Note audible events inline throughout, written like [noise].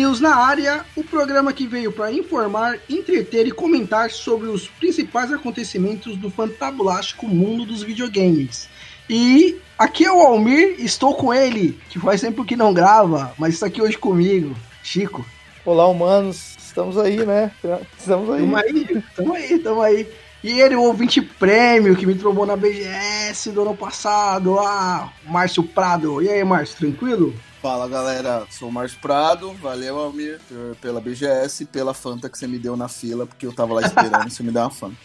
News na área, o programa que veio para informar, entreter e comentar sobre os principais acontecimentos do fantabulástico mundo dos videogames. E aqui é o Almir, estou com ele, que faz tempo que não grava, mas está aqui hoje comigo, Chico. Olá, humanos, estamos aí, né? Estamos aí. Tamo aí, tamo aí, tamo aí. E ele, o ouvinte prêmio que me trombou na BGS do ano passado, ah, Márcio Prado. E aí, Márcio, tranquilo? Fala galera, sou o Márcio Prado, valeu Almir pela BGS e pela Fanta que você me deu na fila, porque eu tava lá esperando e você me deu uma Fanta.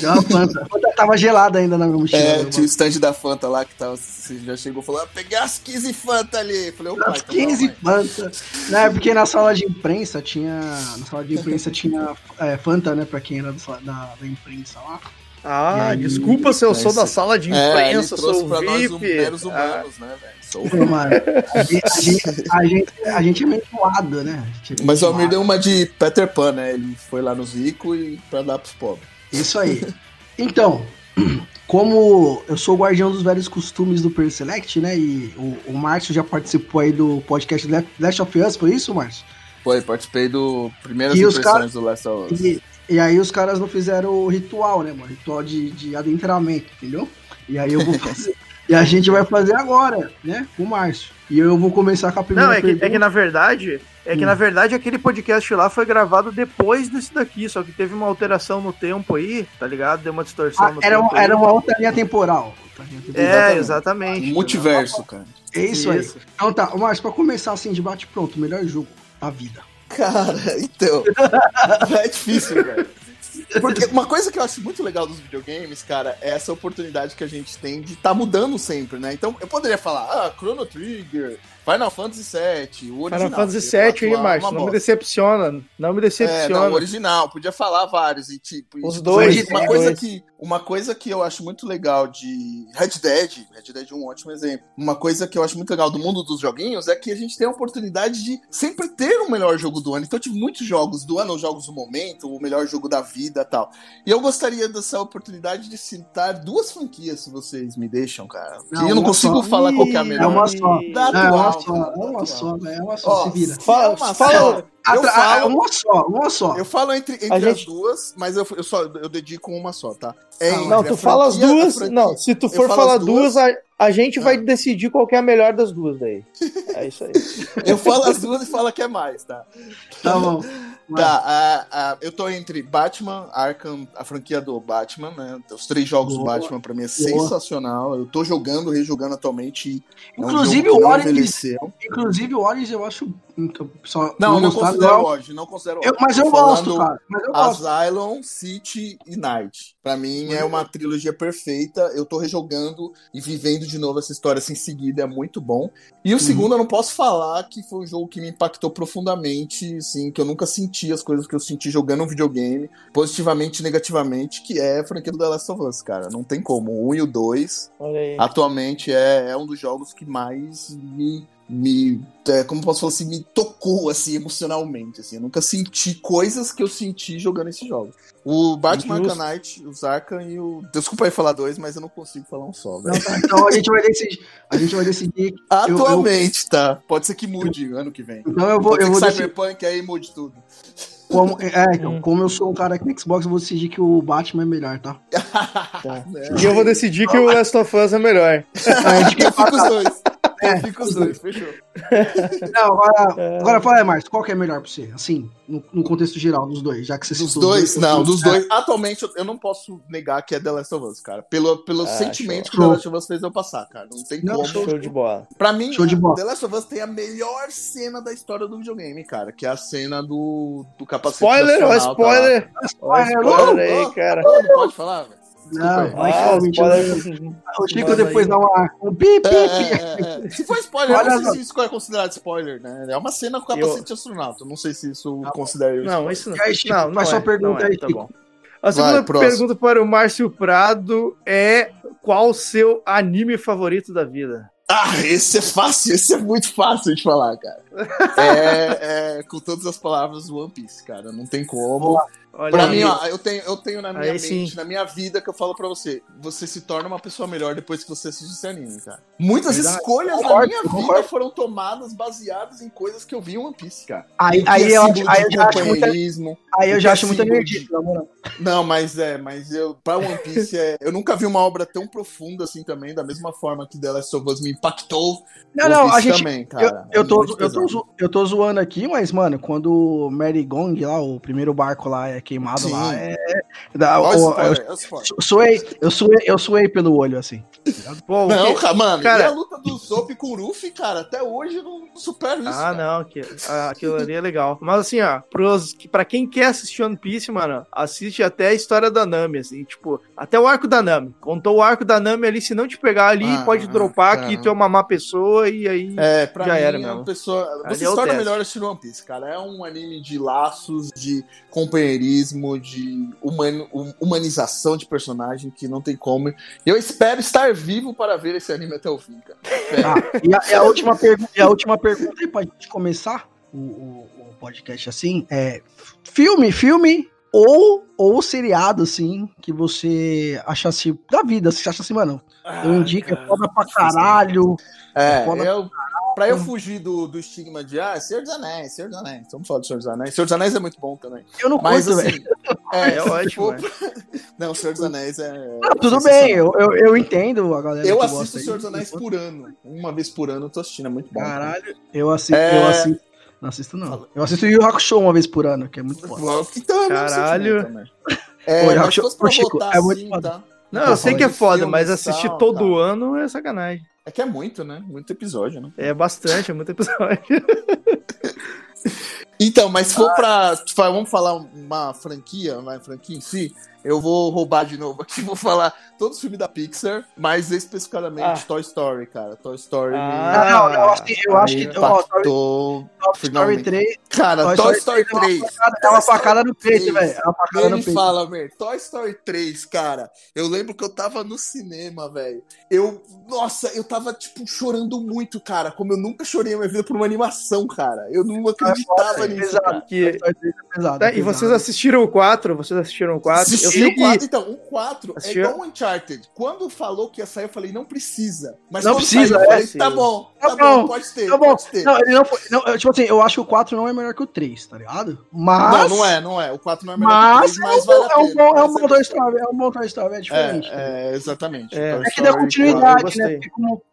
Deu uma Fanta, a Fanta tava gelada ainda na minha mochila. É, tinha o stand da Fanta lá que tava, você já chegou e falou, ah, peguei as 15 Fanta ali. Falei, opa, As 15 então Fanta. Né, porque na sala de imprensa tinha, na sala de imprensa tinha é, Fanta, né, pra quem era da, da imprensa lá. Ah, aí, desculpa se eu sou da sala de é, imprensa, é, sou pra VIP. Nós humanos, ah. né, velho? Sou. A gente, a, gente, a, gente, é meio zoado, né? É Mas o Almir deu uma de Peter Pan, né? Ele foi lá nos ricos e pra dar pros pobres. Isso aí. Então, como eu sou o guardião dos velhos costumes do Per Select, né? E o, o Márcio já participou aí do podcast Last of Us, foi isso, Márcio? Foi, participei do primeiras e impressões cara... do Last of Us. E, e aí os caras não fizeram o ritual, né, mano? Ritual de, de adentramento, entendeu? E aí eu vou [laughs] fazer. e a gente vai fazer agora, né? Com o Márcio. E eu vou começar com a primeira Não, é que, é que na verdade, é que hum. na verdade aquele podcast lá foi gravado depois desse daqui, só que teve uma alteração no tempo aí, tá ligado? Deu uma distorção ah, no era, tempo. Era uma outra linha temporal. É, exatamente. Um multiverso, cara. É isso, isso, aí. Então tá, Márcio, pra começar assim, debate pronto, melhor jogo da vida. Cara, então. [laughs] é difícil, velho. Porque uma coisa que eu acho muito legal dos videogames, cara, é essa oportunidade que a gente tem de estar tá mudando sempre, né? Então, eu poderia falar, ah, Chrono Trigger, Final Fantasy VII, o original. Final Fantasy VII aí, Márcio, não me decepciona. Não me decepciona. É, não, o original, podia falar vários. E, tipo, Os dois. Uma, coisa dois. Que, uma coisa que eu acho muito legal de Red Dead, Red Dead é um ótimo exemplo. Uma coisa que eu acho muito legal do mundo dos joguinhos é que a gente tem a oportunidade de sempre ter o melhor jogo do ano. Então, eu tive muitos jogos do ano, jogos do momento, o melhor jogo da vida tal. E eu gostaria dessa oportunidade de citar duas franquias, se vocês me deixam, cara. Não, eu não consigo só. falar qual é a melhor. É uma só. Da atual, uma só, é uma só, né? É uma só, se vira. Fala, fala, eu falo, uma só, uma só. Eu falo entre, entre as gente... duas, mas eu, eu só eu dedico uma só, tá? É não, tu fala as duas. Não, se tu for falar duas, a, a gente vai ah. decidir qual é a melhor das duas daí. [laughs] É isso aí. eu falo as duas e falo que é mais, tá? Tá bom. Tá, eu tô entre Batman, Arkham, a franquia do Batman, né? Os três jogos Boa. do Batman pra mim é sensacional. Eu tô jogando, rejogando atualmente. Inclusive é um o Orange. Inclusive o Orange eu acho. Então, só não, não, considero Orange, não considero eu, Mas eu gosto, cara. Mas eu gosto. Asylum, City e Night. Pra mim é uma trilogia perfeita. Eu tô rejogando e vivendo de novo essa história assim seguida, é muito bom. E o uhum. segundo, eu não posso falar que foi um jogo que me impactou profundamente, assim, que eu nunca senti as coisas que eu senti jogando um videogame, positivamente e negativamente, que é a franquia do The Last of Us, cara. Não tem como. O 1 e o 2, atualmente, é, é um dos jogos que mais me me, é, como posso falar assim, me tocou assim emocionalmente, assim. Eu nunca senti coisas que eu senti jogando esse jogo. O Batman Arkham Knight, o Arkham e o Desculpa aí falar dois, mas eu não consigo falar um só, não, tá, então a gente vai decidir, a gente vai decidir atualmente, eu, eu... tá? Pode ser que mude eu, ano que vem. Então eu vou, Pode eu vou Cyberpunk decidir... aí mude tudo. Como, é, então, como eu sou um cara aqui no Xbox, eu vou decidir que o Batman é melhor, tá? [laughs] tá. E eu vou decidir que o Last of Us é melhor. A gente fica os dois. É, fica os dois, fechou. [laughs] Não, agora, é. agora fala aí, Márcio, qual que é melhor pra você? Assim, no, no contexto geral, dos dois, já que você Dos dois? Não, dos dois. Atualmente, eu não posso negar que é The Last of Us, cara. Pelo, pelo ah, sentimento show. que The Last of Us fez eu passar, cara. Não tem não, como. Show de bola. Pra mim, show de bola. The Last of Us tem a melhor cena da história do videogame, cara, que é a cena do, do capacete. Spoiler, ó, spoiler! Tá spoiler, spoiler aí, cara. Não, não pode falar, velho. Não, ah, spoiler, o Chico depois dá uma. Um pi, pi, é, é, é. Se for spoiler, eu não sei se isso é considerado spoiler, né? É uma cena com capacete eu... de astronauta. Não sei se isso não, considera Não, isso não. Aí, Chico, não, não faz é, sua pergunta aí, tá. Tá a segunda Vai, pergunta para o Márcio Prado é: qual o seu anime favorito da vida? Ah, esse é fácil, esse é muito fácil de falar, cara. É, é, com todas as palavras One Piece, cara. Não tem como. Olha Pra aí. mim, ó, eu tenho, eu tenho na minha Aí mente, sim. na minha vida, que eu falo pra você, você se torna uma pessoa melhor depois que você assiste esse anime, cara. Muitas Verdade. escolhas na Concordo, minha vida foram tomadas baseadas em coisas que eu vi em One Piece, cara. Aí, aí, é eu, aí eu já acho companheirismo. aí eu já acho é símbolo energia, de- amor. Não, mas é, mas eu, pra One Piece, é, eu nunca vi uma obra tão profunda assim também, da mesma forma que The Last of Us me impactou. Não, One não, Piece a gente. também, Eu, cara. eu, É tô, muito eu, tô, pesado. zo- eu tô zoando aqui, mas, mano, quando o Mary Gong lá, o primeiro barco lá é queimado Sim. lá, é. da- o- eu, su- suei, eu, suei, eu suei pelo olho, assim. Pô, Não, que- cara, mano, Cara- e a luta do Sop com o Ruffy, cara, até hoje eu não supero isso. Ah, cara. não, que, ah, aquilo ali é legal. Mas assim, ó, pros, pra quem quer assistir One Piece, mano, assiste até a história da Nami, assim, tipo, até o arco da Nami. Contou o arco da Nami ali, se não te pegar ali, Ah, pode dropar cara. que tu é uma má pessoa e aí. É, pra Já mim, era é mesmo. uma pessoa. Você é se torna teste. melhor assistindo One Piece, cara. É um anime de laços, de companheirismo, de human- hum- humanização de personagem que não tem como. Eu espero estar vivo para ver esse anime até o fim, cara. Ah, e, a, e a última pergunta, e a última pergunta aí pra gente começar o, o- o podcast assim é filme, filme ou, ou seriado, assim, que você achasse da vida, você acha assim, mano, eu indico, é foda pra caralho. É, Foda eu, pra eu fugir do, do estigma de, ah, Senhor dos Anéis, Senhor dos Anéis. Vamos falar do Senhor dos Anéis. Senhor dos Anéis é muito bom também. Eu não Mas curto, assim, velho. é, É ótimo, né? pra- [laughs] Não, Senhor dos Anéis é. Não, tudo sensacional. bem, eu, eu, eu entendo a galera Eu que assisto Senhor dos. Anéis por ano. Uma vez por ano eu tô assistindo, é muito bom. cara. Caralho, eu assisto, É. eu assisto. Não assisto, não. Eu assisto o Yu Hakusho uma vez por ano, que é muito foda. Então, [laughs] é Caralho. É, Ô, mas se fosse pra ô, Chico, botar é muito assim, tá? Não, eu sei que é foda, mas assistir tal, todo tá. ano é sacanagem. É que é muito, né? Muito episódio, né? É bastante, é muito episódio. [laughs] Então, mas se for pra. fa- Vamos falar uma franquia, uma franquia em si. Eu vou roubar de novo aqui, [laughs] vou falar todos os filmes da Pixar, mas especificamente Ah. Toy Story, cara. Toy Story Ah, Ah, não, eu acho que, eu acho me que Toy impactou. Toy Story finalmente. 3 Cara, Toy, Story 3. é uma facada no peito, três. velho. É uma facada no peito. fala, velho, Toy Story 3, cara. Eu lembro que eu tava no cinema, velho. Eu, nossa, eu tava, tipo, chorando muito, cara. Como eu nunca chorei na minha vida por uma animação, cara. Eu não acreditava é nisso, pesado. cara. Que- Toy Story 3 é pesado. É e pesado. vocês assistiram o 4? Vocês assistiram o 4? Eu Assisti sei o 4, que. então, o 4 é igual o Uncharted. Quando falou que ia sair, eu falei, não precisa. Mas Não precisa, saiu, é, falei, sim. tá bom, Tá tá, bom, bom, pode ter, Tá bom. pode ter. Não, ele não foi. Não, tipo assim, eu acho que o 4 não é melhor que o 3, tá ligado? Mas. Não, não é, não é. O 4 não é melhor Mas, que o 3, mas é, vale um, a é um pena. bom, é um Mas bom Toy Story, é um bom Toy Story, é diferente. É, é, exatamente. É. É que deu continuidade, né?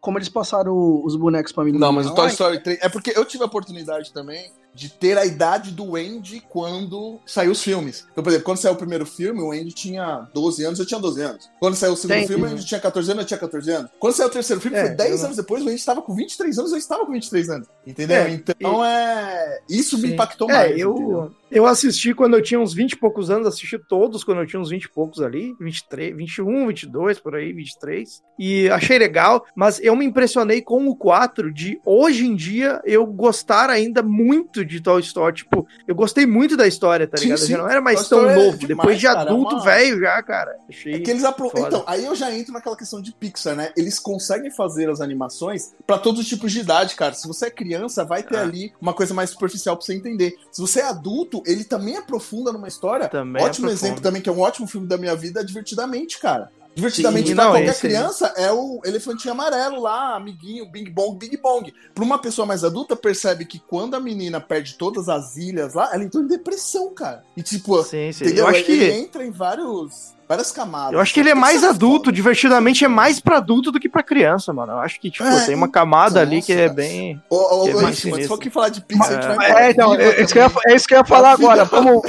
Como eles passaram os bonecos pra mim. Não, mas o Toy Story 3. É porque eu tive a oportunidade também de ter a idade do Andy quando saiu os filmes. Então, por exemplo, quando saiu o primeiro filme, o Andy tinha 12 anos, eu tinha 12 anos. Quando saiu o segundo Entendi. filme, o Andy tinha 14 anos, eu tinha 14 anos. Quando saiu o terceiro filme, É, foi 10 eu anos depois, o Andy estava com 23 anos, eu estava com 23 anos. Entendeu? É, então é. Isso me Sim. impactou É, mais. eu, entendeu? eu assisti quando eu tinha uns 20 e poucos anos, assisti todos quando eu tinha uns 20 e poucos ali, 23, 21, 22, por aí, 23. E achei legal, mas eu me impressionei com o 4 de hoje em dia eu gostar ainda muito de Toy Story. Tipo, eu gostei muito da história, tá Sim, ligado? Eu sim. já não era mais Toy tão Story é novo. demais, Depois de é adulto, velho, já, cara. Achei. É que eles apro... foda. Então, aí eu já entro naquela questão de Pixar, né? Eles conseguem fazer as animações pra todos os tipos de idade, cara. Se você é criança, vai ter Ah. ali uma coisa mais superficial pra você entender. Se você é adulto, ele também aprofunda numa história. Também ótimo aprofunda. exemplo também, que é um ótimo filme da minha vida, é Divertidamente, cara. Divertidamente não, qualquer esse criança é o elefantinho amarelo lá, amiguinho, Bing Bong, Bing Bong. Pra uma pessoa mais adulta, percebe que quando a menina perde todas as ilhas lá, ela entrou em depressão, cara. E tipo, Sim, sim. entendeu? Eu acho ele que. entra em vários, várias camadas. Eu acho que ele é mais foda. adulto, divertidamente é mais pra adulto do que pra criança, mano. Eu acho que, tipo, É, tem uma camada ali nossa, que é bem. Ô, ô, Que é ô, mas se for que falar de Pixar, a gente vai É, então, Viva é isso, que eu ia, é isso que eu ia falar Viva agora. Vamos,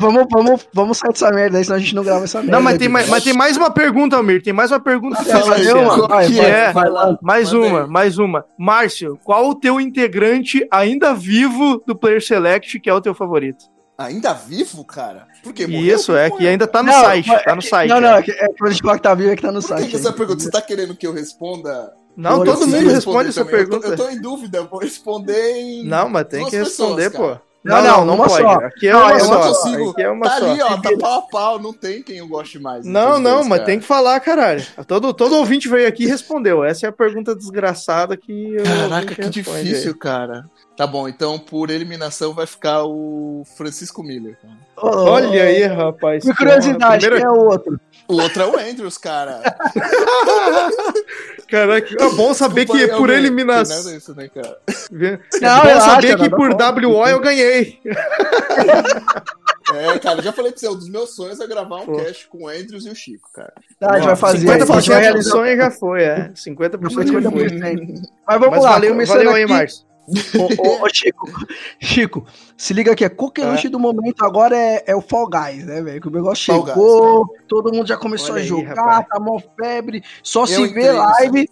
vamos, vamos, vamos sair dessa merda aí, senão a gente não grava essa merda. Não, mas tem, mais, mas tem mais uma pergunta, Almir. Tem mais uma pergunta. Aí, vai, que vai, é- vai lá. Mais uma, aí. mais uma. Márcio, qual o teu integrante ainda vivo do Player Select que é o teu favorito? Ainda vivo, cara? Por quê? Morreu? Isso, é, Morreu, que ainda tá no Não, site. mas Tá é no que- site. Não, é. não, é que, é que a gente fala que tá vivo é que tá no Por que, site. que essa aí. pergunta? Você tá querendo que eu responda? Não, Eu todo mundo responde essa também. Eu tô- pergunta. Eu tô, em dúvida, eu vou responder em. Não, mas tem duas que responder, pessoas, pô. Não, Não, não, não, não uma pode. só. Aqui é uma só. não consigo. Aqui é uma tá só. ali, ó, tá pau a pau, não tem quem eu goste mais. Não, não, dois, mas cara. tem que falar, caralho. Todo, todo ouvinte veio aqui e respondeu. Essa é a pergunta desgraçada que eu Caraca, que difícil, cara. Tá bom, então por eliminação vai ficar o Francisco Miller. Olha aí, rapaz. Por curiosidade, Primeira- quem é o outro? O outro é o Andrews, cara. [laughs] Caraca, é bom saber Desculpa que por eliminação. Nada isso, né, cara? É Não, bom saber que nada por contra. WO eu ganhei. [laughs] É, cara, já falei pra você, um dos meus sonhos é gravar um Pô. cast com o Andrews e o Chico, cara. Tá, a gente vai fazer. 50% a gente vai do sonho já foi, é. 50% já foi. 50%. Mas vamos Mas lá, valeu, começando valeu aí. Márcio. Ô, ô, [laughs] Chico, Chico, se liga aqui, a coqueluche do momento agora é, é o Fall Guys, né, velho? Que o negócio chegou, todo mundo já começou Olha a jogar, tá mó febre, só Eu se vê live,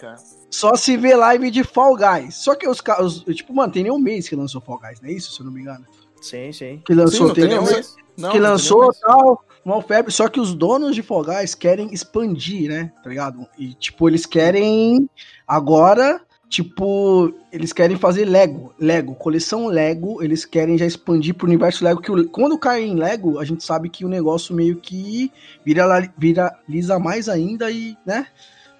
só se vê live de Fall Guys. Só que os caras, tipo, mano, tem nem um mês que lançou Fall Guys, não é isso, se eu não me engano? Sim, sim. Que Sim, lançou, não tem nem um mês. Não, que lançou tal, mó febre, só que os donos de Fall Guys querem expandir, né, tá ligado? E, tipo, eles querem agora, tipo, eles querem fazer Lego, Lego, coleção Lego, eles querem já expandir pro universo Lego, que o- quando cai em Lego, a gente sabe que o negócio meio que vira, viraliza mais ainda e, né,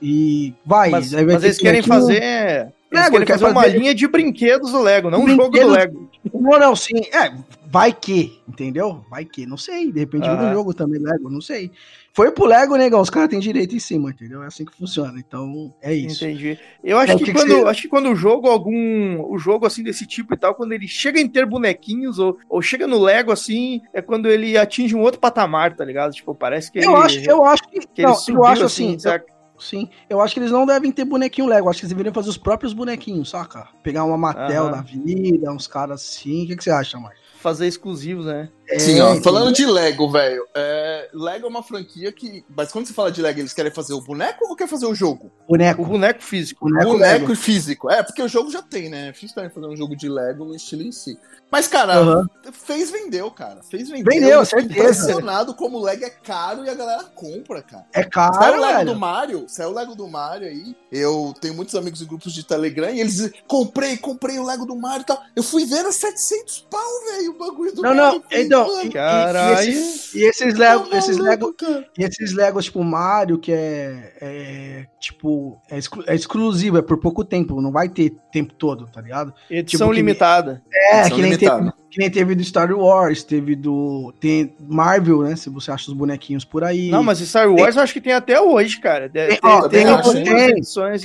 e vai. Mas, vai mas eles que- querem fazer. Eles Lego, querem quer fazer uma fazer- linha de brinquedos do Lego, não um jogo do Lego. Não, não, sim. É, vai que, entendeu? Vai que, não sei. De repente um Aham. jogo também, Lego, não sei. Foi pro Lego, negão, os caras têm direito em cima, entendeu? É assim que funciona. Então, é isso. Entendi. Eu acho É, o que, que que quando, você- acho que quando o jogo algum, o jogo assim desse tipo e tal, quando ele chega em ter bonequinhos ou, ou chega no Lego assim, é quando ele atinge um outro patamar, tá ligado? Tipo, parece que Eu ele, acho, eu acho que. que não, ele eu subiu acho assim. eu- saca? sim, eu acho que eles não devem ter bonequinho Lego. Acho que eles deveriam fazer os próprios bonequinhos, saca? Pegar uma Mattel Aham. da vida, uns caras assim. O que, que você acha, Marcos? Fazer exclusivos, né? Sim, É, ó, entendeu? falando de Lego, velho, é, Lego é uma franquia que. Mas quando você fala de Lego, eles querem fazer o boneco ou quer fazer o jogo? O Boneco. boneco físico. Boneco, boneco Lego. físico. É, porque o jogo já tem, né? É difícil também fazer um jogo de Lego no estilo em si. Mas, cara, Aham. fez vendeu, cara. Fez vendeu. Vendeu, certeza. impressionado como o Lego é caro e a galera compra, cara. É Saiu caro, o Lego velho. do Mario, saiu o Lego do Mario aí. Eu tenho muitos amigos em grupos de Telegram e eles dizem, comprei, comprei o Lego do Mario e tal. Eu fui ver, era 700 pau, velho, o bagulho do Não, Mario. não, falei, então, mano, e- Caralho. E, esses, e esses tá Lego, esses Lego. E esses Legos, tipo, Mario, que é, é, tipo, é, exclu- é exclusivo, é por pouco tempo, não vai ter tempo todo, tá ligado? Edição Tipo, limitada. É, Edição que nem, limitada. teve, que nem teve do Star Wars, teve do. Tem Marvel, né? Se você acha os bonequinhos por aí. Não, mas Star Wars eu acho que tem até hoje, cara. Tem, Tem- ó, tem tem-.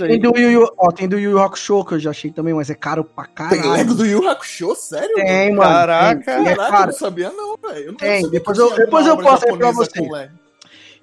Tem do Yu Yu, ó, tem do Yu Yu Hakusho, que eu já achei também, mas é caro pra caralho. Tem Lego do Yu Hakusho, sério? Tem, mano. Caraca. tem, é Caraca, eu caro. não sabia não, velho. Eu não Tem, sabia depois eu- depois eu posto aí pra você.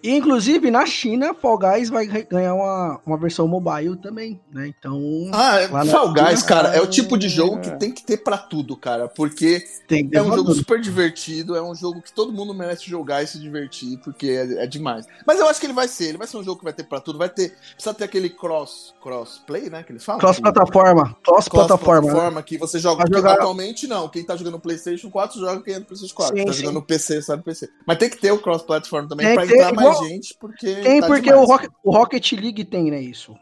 E, inclusive, na China, Fall Guys vai ganhar uma, uma versão mobile também, né? Então, Ah, na Fall Guys, China, cara, é o tipo de jogo que tem que ter pra tudo, cara. Porque é um jogo tudo. super divertido, é um jogo que todo mundo merece jogar e se divertir, porque é, é demais. Mas eu acho que ele vai ser, ele vai ser um jogo que vai ter pra tudo, vai ter, precisa ter aquele cross, crossplay, né, que eles falam? Que- Cross-plataforma. Cross-plataforma. né? plataforma que você joga. Jogar- Atualmente não. Quem tá jogando PlayStation 4 joga quem é do PlayStation 4. Sim, tá sim. jogando no PC, sabe PC. Mas tem que ter o cross-platform também Tem pra que ter, entrar mais igual- gente, porque. Tem, tá porque demais. o Rocket, o Rocket League tem, né, isso.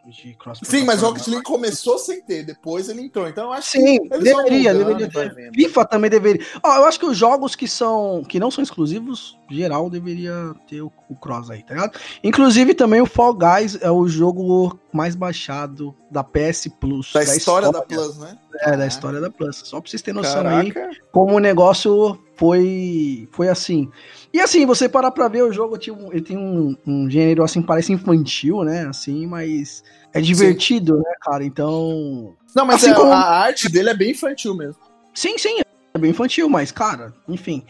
Sim, mas o Rocket League começou sem ter, depois ele entrou. Então eu acho Sim, que deveria, deveria ter. FIFA também deveria. Ó, eu acho que os jogos que são que não são exclusivos, geral deveria ter o, o cross aí, tá ligado? Inclusive também o Fall Guys é o jogo mais baixado da PS Plus. Da história da Plus, né? É, da história da Plus. Só pra vocês terem noção aí Caraca. como o negócio foi foi assim. E assim, você parar pra ver o jogo, um- ele tem um, um gênero assim, parece infantil, né? Assim, mas é divertido, né, cara? Então. Não, mas Assim é- como- a arte dele é bem infantil mesmo. Sim, sim, é bem infantil, mas, cara, enfim.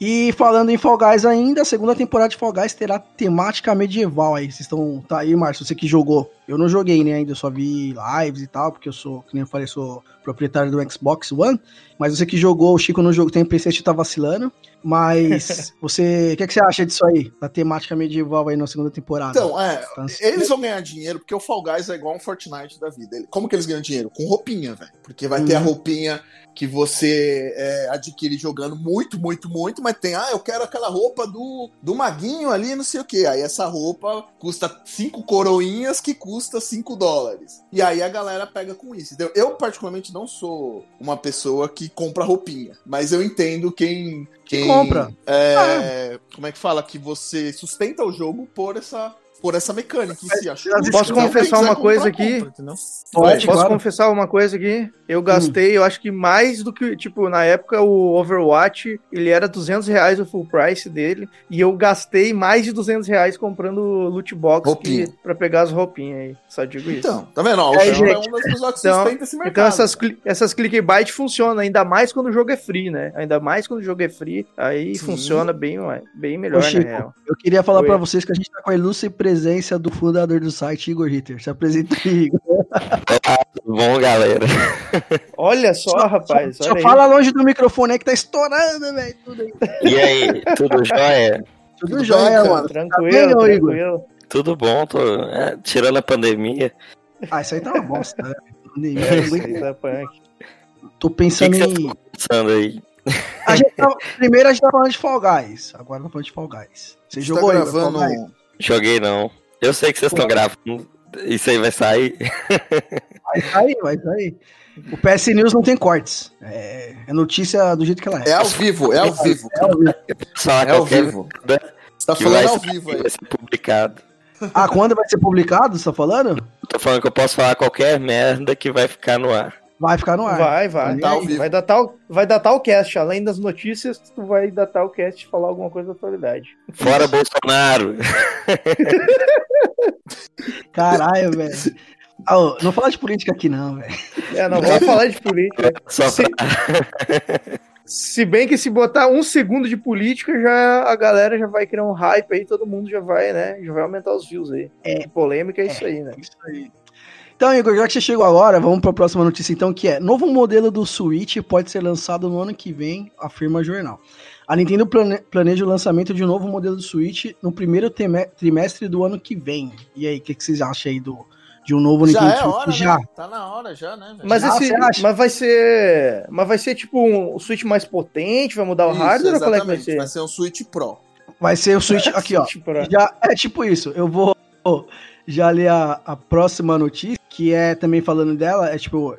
E falando em Fall Guys ainda, a segunda temporada de Fall Guys terá temática medieval aí. Vocês estão. Tá aí, Márcio, você que jogou. Eu não joguei, né, ainda, eu só vi lives e tal, porque eu sou, que nem eu falei, sou proprietário do Xbox One. Mas você que jogou, o Chico no jogo tem PC, tá vacilando. Mas [laughs] você. O que, que você acha disso aí? Da temática medieval aí na segunda temporada? Então, é. Tá? Eles vão ganhar dinheiro porque o Fall Guys é igual um Fortnite da vida. Como que eles ganham dinheiro? Com roupinha, velho. Porque vai ter a Uhum. roupinha que você é, adquire jogando muito, muito, muito, mas tem, ah, eu quero aquela roupa do, do maguinho ali, não sei o que. Aí essa roupa custa cinco coroinhas que custa 5 dólares. E aí a galera pega com isso. Entendeu? Eu, particularmente, não sou uma pessoa que compra roupinha, mas eu entendo quem. quem compra. é, Como é que fala? Que você sustenta o jogo por essa por essa mecânica em si. Acho Posso Então, confessar uma coisa aqui? compra? Pode, Posso claro. confessar uma coisa aqui? Eu gastei, eu acho que mais do que, tipo, na época o Overwatch, ele era 200 reais o full price dele, e eu gastei mais de 200 reais comprando loot box Roupinha. que, pra pegar as roupinhas aí. Só digo isso. Então, tá vendo? Ó, o É, é um das pessoas que Então- sustenta esse mercado. Então essas, cli- essas clickbait funcionam, ainda mais quando o jogo é free, né? Ainda mais quando o jogo é free, aí Sim. funciona bem, bem melhor, Ô, na Chico, real. eu queria falar pra vocês que a gente tá com a ilustre presença do fundador do site, Igor Ritter. Se apresenta aí, Igor. Tudo [laughs] bom, galera? Olha só, rapaz, Só olha aí. fala longe do microfone aí que tá estourando, velho. Aí. E aí, tudo jóia? Tudo, Tudo jóia, bem, mano. Tranquilo, Tá bem, ô, Igor? tranquilo. Tudo bom, tô é, tirando a pandemia. Ah, isso aí tá uma bosta, né? Pandemia, É, isso aí tá punk. Tô que, pensando que você em. tá pensando aí? A gente tava- Primeiro a gente tá falando de Fall Guys. Agora tá falando de Fall Guys. Você Você jogou tá gravando. Guys? Joguei não. Eu sei que vocês estão gravando. Isso aí vai sair. Vai sair, vai sair. O PS News não tem cortes. É, é notícia do jeito que ela é. É ao vivo, é ao vivo. É ao vivo. É ao vivo. merda Você tá falando ao vivo aí. vai ser publicado. Ah, quando vai ser publicado, você tá falando? Tô falando que eu posso falar qualquer merda que vai ficar no ar. Vai ficar no ar. Vai, vai. Tá ao vivo. Vai datar, o, vai datar o cast. Além das notícias, tu vai datar o cast e falar alguma coisa da atualidade. Fora Bolsonaro. [laughs] Caralho, velho. Ô, não fala de política aqui, não, velho. É, não vamos falar de política. Só Se, pra... se bem que se botar um segundo de política, já a galera já vai criar um hype aí, todo mundo já vai, né? Já vai aumentar os views aí. É. polêmica é isso aí, né? Isso aí. Então, Igor, já que você chegou agora, vamos para a próxima notícia, então, que é: novo modelo do Switch pode ser lançado no ano que vem, afirma o jornal. A Nintendo plane- planeja o lançamento de um novo modelo do Switch no primeiro trimestre do ano que vem. E aí, o que, que vocês acham aí do, de um novo Já Nintendo é Switch? hora, Já. né? Tá na hora já, né, velho? Mas, Ah, esse, mas vai ser. Mas vai ser tipo um Switch mais potente, vai mudar o Isso, hardware ou qual é que vai ser? Vai ser um Switch Pro. Vai ser o Switch [laughs] aqui, ó. Switch Já é tipo isso. Eu vou já ler a, a próxima notícia, que é também falando dela, é tipo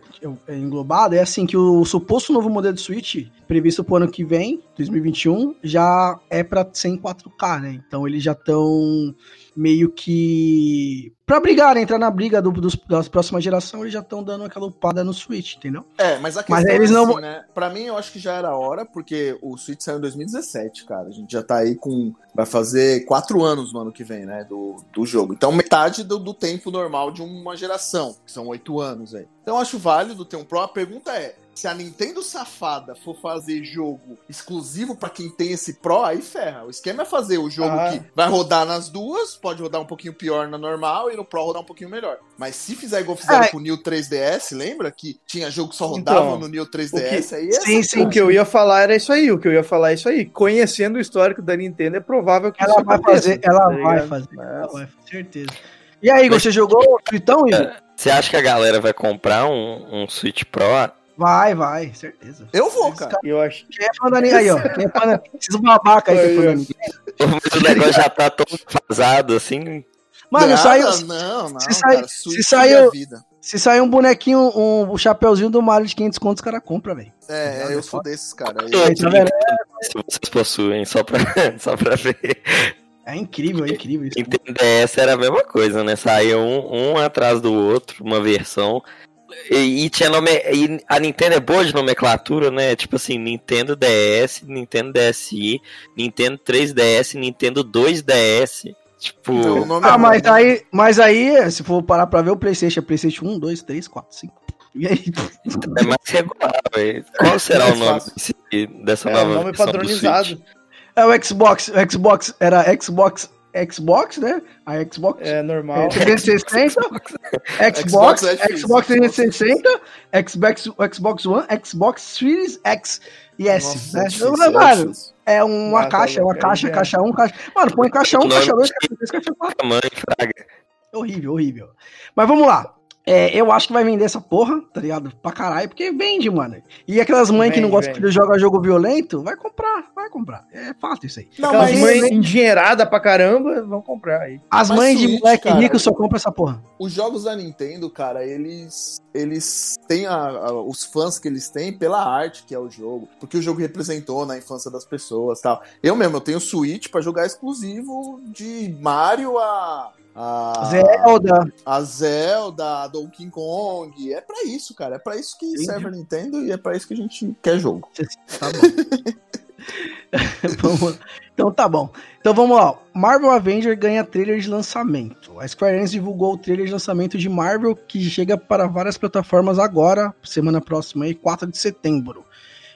é englobada, é assim que o suposto novo modelo de Switch previsto pro ano que vem, 2021, já é para ser em 4K, né? Então eles já estão meio que pra brigar, né? entrar na briga do, dos, das próximas gerações, eles já estão dando aquela upada no Switch, entendeu? É, mas a Mas questão eles é não assim, vão- né? Pra mim, eu acho que já era hora, porque o Switch saiu em 2017, cara. A gente já tá aí com. Vai fazer quatro anos no ano que vem, né? Do, do jogo. Então, metade do, do tempo normal de uma geração, que são oito anos aí. Então, eu acho válido ter um Pro. A pergunta é: se a Nintendo safada for fazer jogo exclusivo pra quem tem esse Pro, aí ferra. O esquema é fazer o jogo Ah. que vai rodar nas duas, pode rodar um pouquinho pior na normal e no Pro rodar um pouquinho melhor. Mas se fizer igual fizeram É. com o New 3DS, lembra que tinha jogo que só rodava Então, no New 3DS? aí é Sim, sim. O que eu ia falar era isso aí, o que eu ia falar é isso aí. Conhecendo o histórico da Nintendo, é provável que Ela isso vai aconteça, fazer, ela tá vai fazer, Mas- ela vai, com certeza. E aí, Mas- você jogou o Tritão, Igor? Você acha que a galera vai comprar um, um Switch Pro? Vai, vai, certeza. Eu vou, cara. Eu acho Quem é fã da aí, ó? Quem é fã da... Esses babaca aí que é fã da o negócio já tá todo vazado, assim. Mano, Não, saiu, Não, não, se sai- cara. se Switch saiu- é se sair um bonequinho, um, um chapeuzinho do Mario de 500 contos, os caras compram, velho. É, eu sou desses, cara. Eu Aí, tá vendo? Se vocês possuem, só pra, [laughs] só pra ver. É incrível, é incrível isso. Nintendo DS era a mesma coisa, né? Saía um, um atrás do outro, uma versão. E, e tinha nome. E a Nintendo é boa de nomenclatura, né? Tipo assim, Nintendo DS, Nintendo DSi, Nintendo 3DS, Nintendo 2DS. Tipo. Então, o nome é Ah, bom, mas né? aí, mas aí, se for parar pra ver o Playstation, é Playstation 1, 2, 3, 4, 5. E aí, [laughs] É mais regular, velho. Qual será Mais o nome desse- dessa É, nova o nome padronizado. É o Xbox, o Xbox era Xbox, Xbox, né? A Xbox É normal. é, 360, Xbox Xbox, é. Xbox 360, Xbox, Xbox One, Xbox Series X e S, Nossa, né? é difícil, Mano, é é uma caixa, é uma caixa, caixa 1, caixa... Mano, põe caixa 1, Nome caixa 2, de- caixa 3, caixa 4. Tamanho, fraga. Horrível, horrível. Mas vamos lá. É, eu acho que vai vender essa porra, tá ligado? Pra caralho, porque vende, mano. E aquelas mães que não gostam que filho joga jogo violento, vai comprar, vai comprar. É fato isso aí. Não, Aquelas mas mães endinheiradas pra caramba, vão comprar aí. As Mas mães de Switch, moleque cara, rico só compram essa porra. os jogos da Nintendo, cara, eles eles têm a- a- os fãs que eles têm pela arte que é o jogo, porque o jogo representou na infância das pessoas, tal. Eu mesmo, eu tenho Switch pra jogar exclusivo de Mario a a Zelda. a Zelda, a Donkey Kong. É pra isso, cara. É pra isso que Entendi. serve a Nintendo e é pra isso que a gente quer jogo. Tá bom. [laughs] Então tá bom. Então vamos lá. Marvel Avenger ganha trailer de lançamento. A Square Enix divulgou o trailer de lançamento de Marvel que chega para várias plataformas agora, semana próxima aí, 4 de setembro.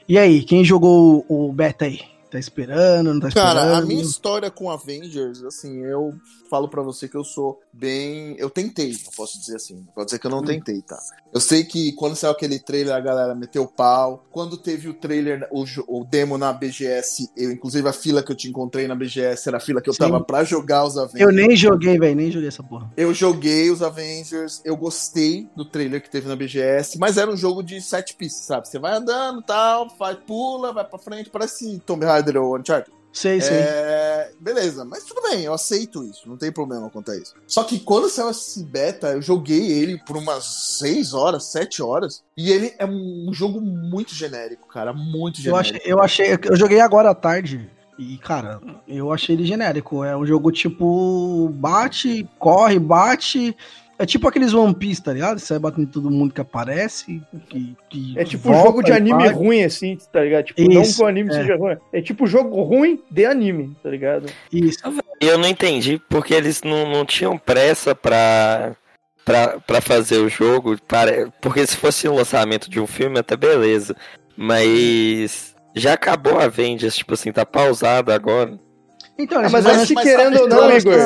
E aí, quem jogou o beta aí? Tá esperando, não tá esperando? Cara, a minha história com Avengers, assim, eu falo pra você que eu sou bem. Eu tentei, não posso dizer assim. Pode dizer que eu não tentei, tá? Eu sei que quando saiu aquele trailer, a galera meteu o pau. Quando teve o trailer, o, o demo na BGS, eu, inclusive a fila que eu te encontrei na BGS era a fila que eu Sim. tava pra jogar os Avengers. Eu nem joguei, velho, nem joguei essa porra. Eu joguei os Avengers, eu gostei do trailer que teve na BGS, mas era um jogo de sete pistas, sabe? Você vai andando tal, faz, pula, vai pra frente, parece Tomb Raider ou Uncharted. Sei, sei. É, beleza, mas tudo bem, eu aceito isso, não tem problema quanto a isso. Só que quando saiu esse beta, eu joguei ele por umas 6 horas, 7 horas, e ele é um jogo muito genérico, cara, muito Eu genérico. achei, eu achei, eu joguei agora à tarde e, cara, eu achei ele genérico. É um jogo tipo bate, corre, bate. É tipo aqueles One Piece, tá ligado? Você vai batendo em todo mundo que aparece. Que, que É tipo volta jogo de anime vai. ruim, assim, tá ligado? Tipo, Isso, não que o anime é. seja ruim. É tipo jogo ruim de anime, tá ligado? Isso. Eu não entendi porque eles não, não tinham pressa pra, pra, pra fazer o jogo. Para, porque se fosse o lançamento de um filme, até beleza. Mas já acabou a Avengers, tipo assim, tá pausado agora. Então, Ah, eles mas que mas querendo ou não, Igor,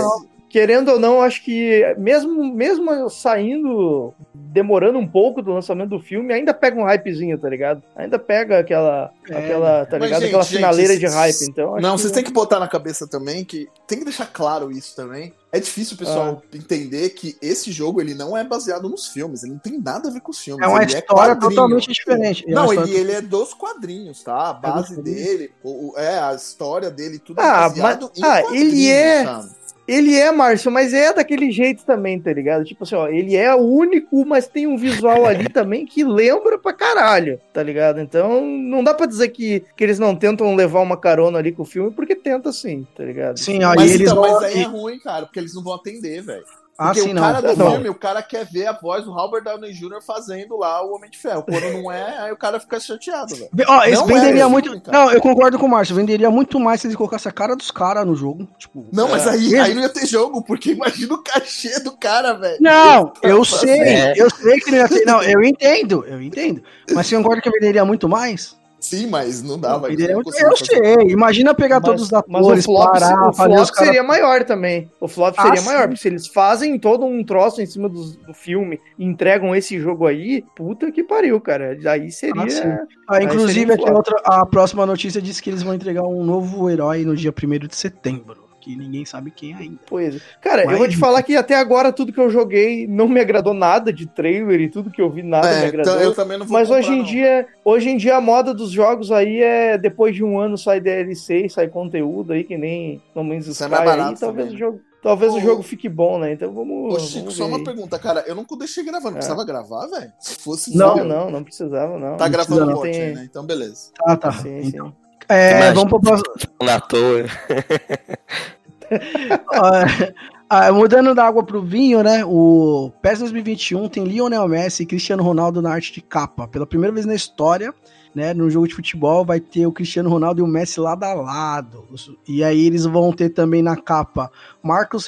querendo ou não, acho que mesmo, mesmo saindo, demorando um pouco do lançamento do filme, ainda pega um hypezinho, tá ligado? Ainda pega aquela, É, aquela tá ligado? gente, aquela gente, finaleira de s- hype. Então, acho Não, que- vocês têm que botar na cabeça também que tem que deixar claro isso também. É difícil o pessoal Ah. entender que esse jogo ele não é baseado nos filmes, ele não tem nada a ver com os filmes. É uma ele história quadrinho. totalmente diferente. É Não, ele, ele é dos quadrinhos, tá? A base quadrinhos. dele, o, é, a história dele, tudo Ah, é baseado mas- ah, ele é- sabe? Ele é, Márcio, mas é daquele jeito também, tá ligado? Tipo assim, ó, ele é o único, mas tem um visual ali [laughs] também que lembra pra caralho, tá ligado? Então, não dá pra dizer que, que eles não tentam levar uma carona ali com o filme, porque tenta sim, tá ligado? Sim, ó, Mas, e eles então, vão. mas aí é ruim, cara, porque eles não vão atender, velho. Ah, Porque sim, o não. cara do Não. filme, o cara quer ver a voz do Robert Downey Jr. fazendo lá o Homem de Ferro. Quando não é, aí o cara fica chateado, velho. Ó, eles Não venderiam é muito. filme. Não, eu concordo com o Márcio. Venderia muito mais se eles colocassem a cara dos caras no jogo. Tipo. Não, mas É. aí, aí não ia ter jogo, porque imagina o cachê do cara, velho. Não, eu sei, é. eu sei que não ia ter. Não, eu entendo, eu entendo. Mas você concorda que eu venderia muito mais? Sim, mas não dá, consigo Eu fazer. sei. Imagina pegar todos os atores, parar, o flop os caras. seria maior também. O flop Ah, seria sim. maior, porque se eles fazem todo um troço em cima do, do filme e entregam esse jogo aí, puta que pariu, cara. Aí seria. Ah, sim. Ah, Aí inclusive, seria um aqui flop. outra, a próxima notícia diz que eles vão entregar um novo herói no dia 1 de setembro. Que ninguém sabe quem ainda. Pois é. Cara, Mas- eu vou te falar que até agora tudo que eu joguei não me agradou nada de trailer e tudo que eu vi nada me É, agradou. então eu também não vou Mas comprar, hoje em não. dia, hoje em dia a moda dos jogos aí é depois de um ano sai DLC, sai conteúdo aí que nem No Man's Isso é Sky mais barato aí, talvez também, o jogo, talvez Ô, o jogo fique bom, né? Então vamos, Ô, Chico, vamos só uma aí. pergunta, cara. Eu nunca deixei gravando. É. Precisava gravar, velho? Se fosse. Não, fudeu. não, não precisava não. Tá não gravando precisa, o bot tem- né? Então, beleza. Tá, tá. Sim, Então, sim. é, vamos pro próximo. Na toa. [laughs] Ah, mudando da água pro vinho, né? O PES 2021 tem Lionel Messi e Cristiano Ronaldo na arte de capa. Pela primeira vez na história, né? No jogo de futebol vai ter o Cristiano Ronaldo e o Messi lado a lado. E aí eles vão ter também na capa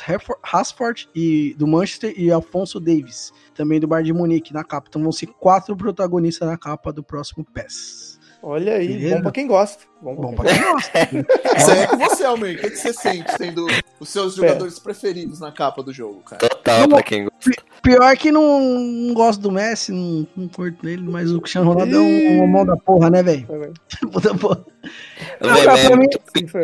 Herfor- Rashford e, do Manchester e Alfonso Davis, também do Bayern de Munique na capa. Então vão ser quatro protagonistas na capa do próximo PES. Olha aí, Beleza. bom pra quem gosta. Bom, Bom pra quem gosta. [laughs] Isso aí é com você, Almir. O que, que você sente tendo os seus jogadores preferidos na capa do jogo, cara? Total Não- pra quem gosta. Pior que não, não gosto do Messi, não, não curto nele, mas o Cristiano Ronaldo é um, um mão da porra, né, velho? [laughs] Mão da porra. Não, Véi, cara, é mim-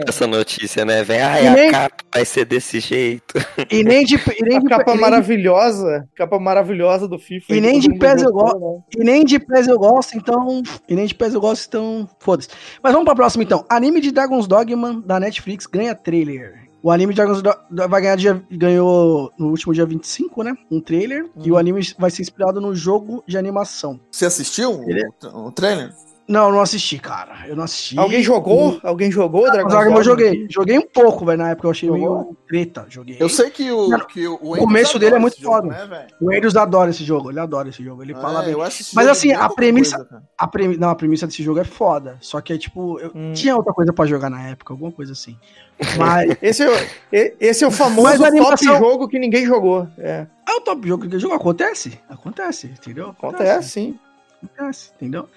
essa notícia, né, velho? Ai, E a nem- capa vai ser desse jeito. [laughs] E nem de, e nem A de, capa e nem- maravilhosa, capa maravilhosa do FIFA. E nem de PES eu gostou, né? e nem de PES eu gosto, então. E nem de PES eu gosto, então. Foda-se. Mas vamos pra próxima então. Anime de Dragon's Dogma da Netflix ganha trailer. O anime de Dragon's Dogma vai ganhar dia, ganhou no último dia 25, né? Um trailer. E o anime vai ser inspirado no jogo de animação. Você assistiu o, o trailer? Não, não assisti, cara. Eu não assisti. Alguém jogou? Alguém jogou Dragon Ball? Eu joguei. Joguei um pouco, velho. Na época eu achei jogou? meio treta. Joguei. Eu sei que o, não, que o, o começo dele é muito foda. Né, o Andrews adora esse jogo. Ele adora esse jogo. Ele é, fala bem. Mas assim, a premissa. Coisa, a. Não, a premissa desse jogo é foda. Só que é tipo. Eu hum. tinha outra coisa pra jogar na época, alguma coisa assim. Mas. [laughs] esse, é, esse é o famoso animação... top jogo que ninguém jogou. É. é o top jogo que ninguém jogou. Acontece. Acontece, entendeu? Acontece, Acontece sim. Acontece, entendeu?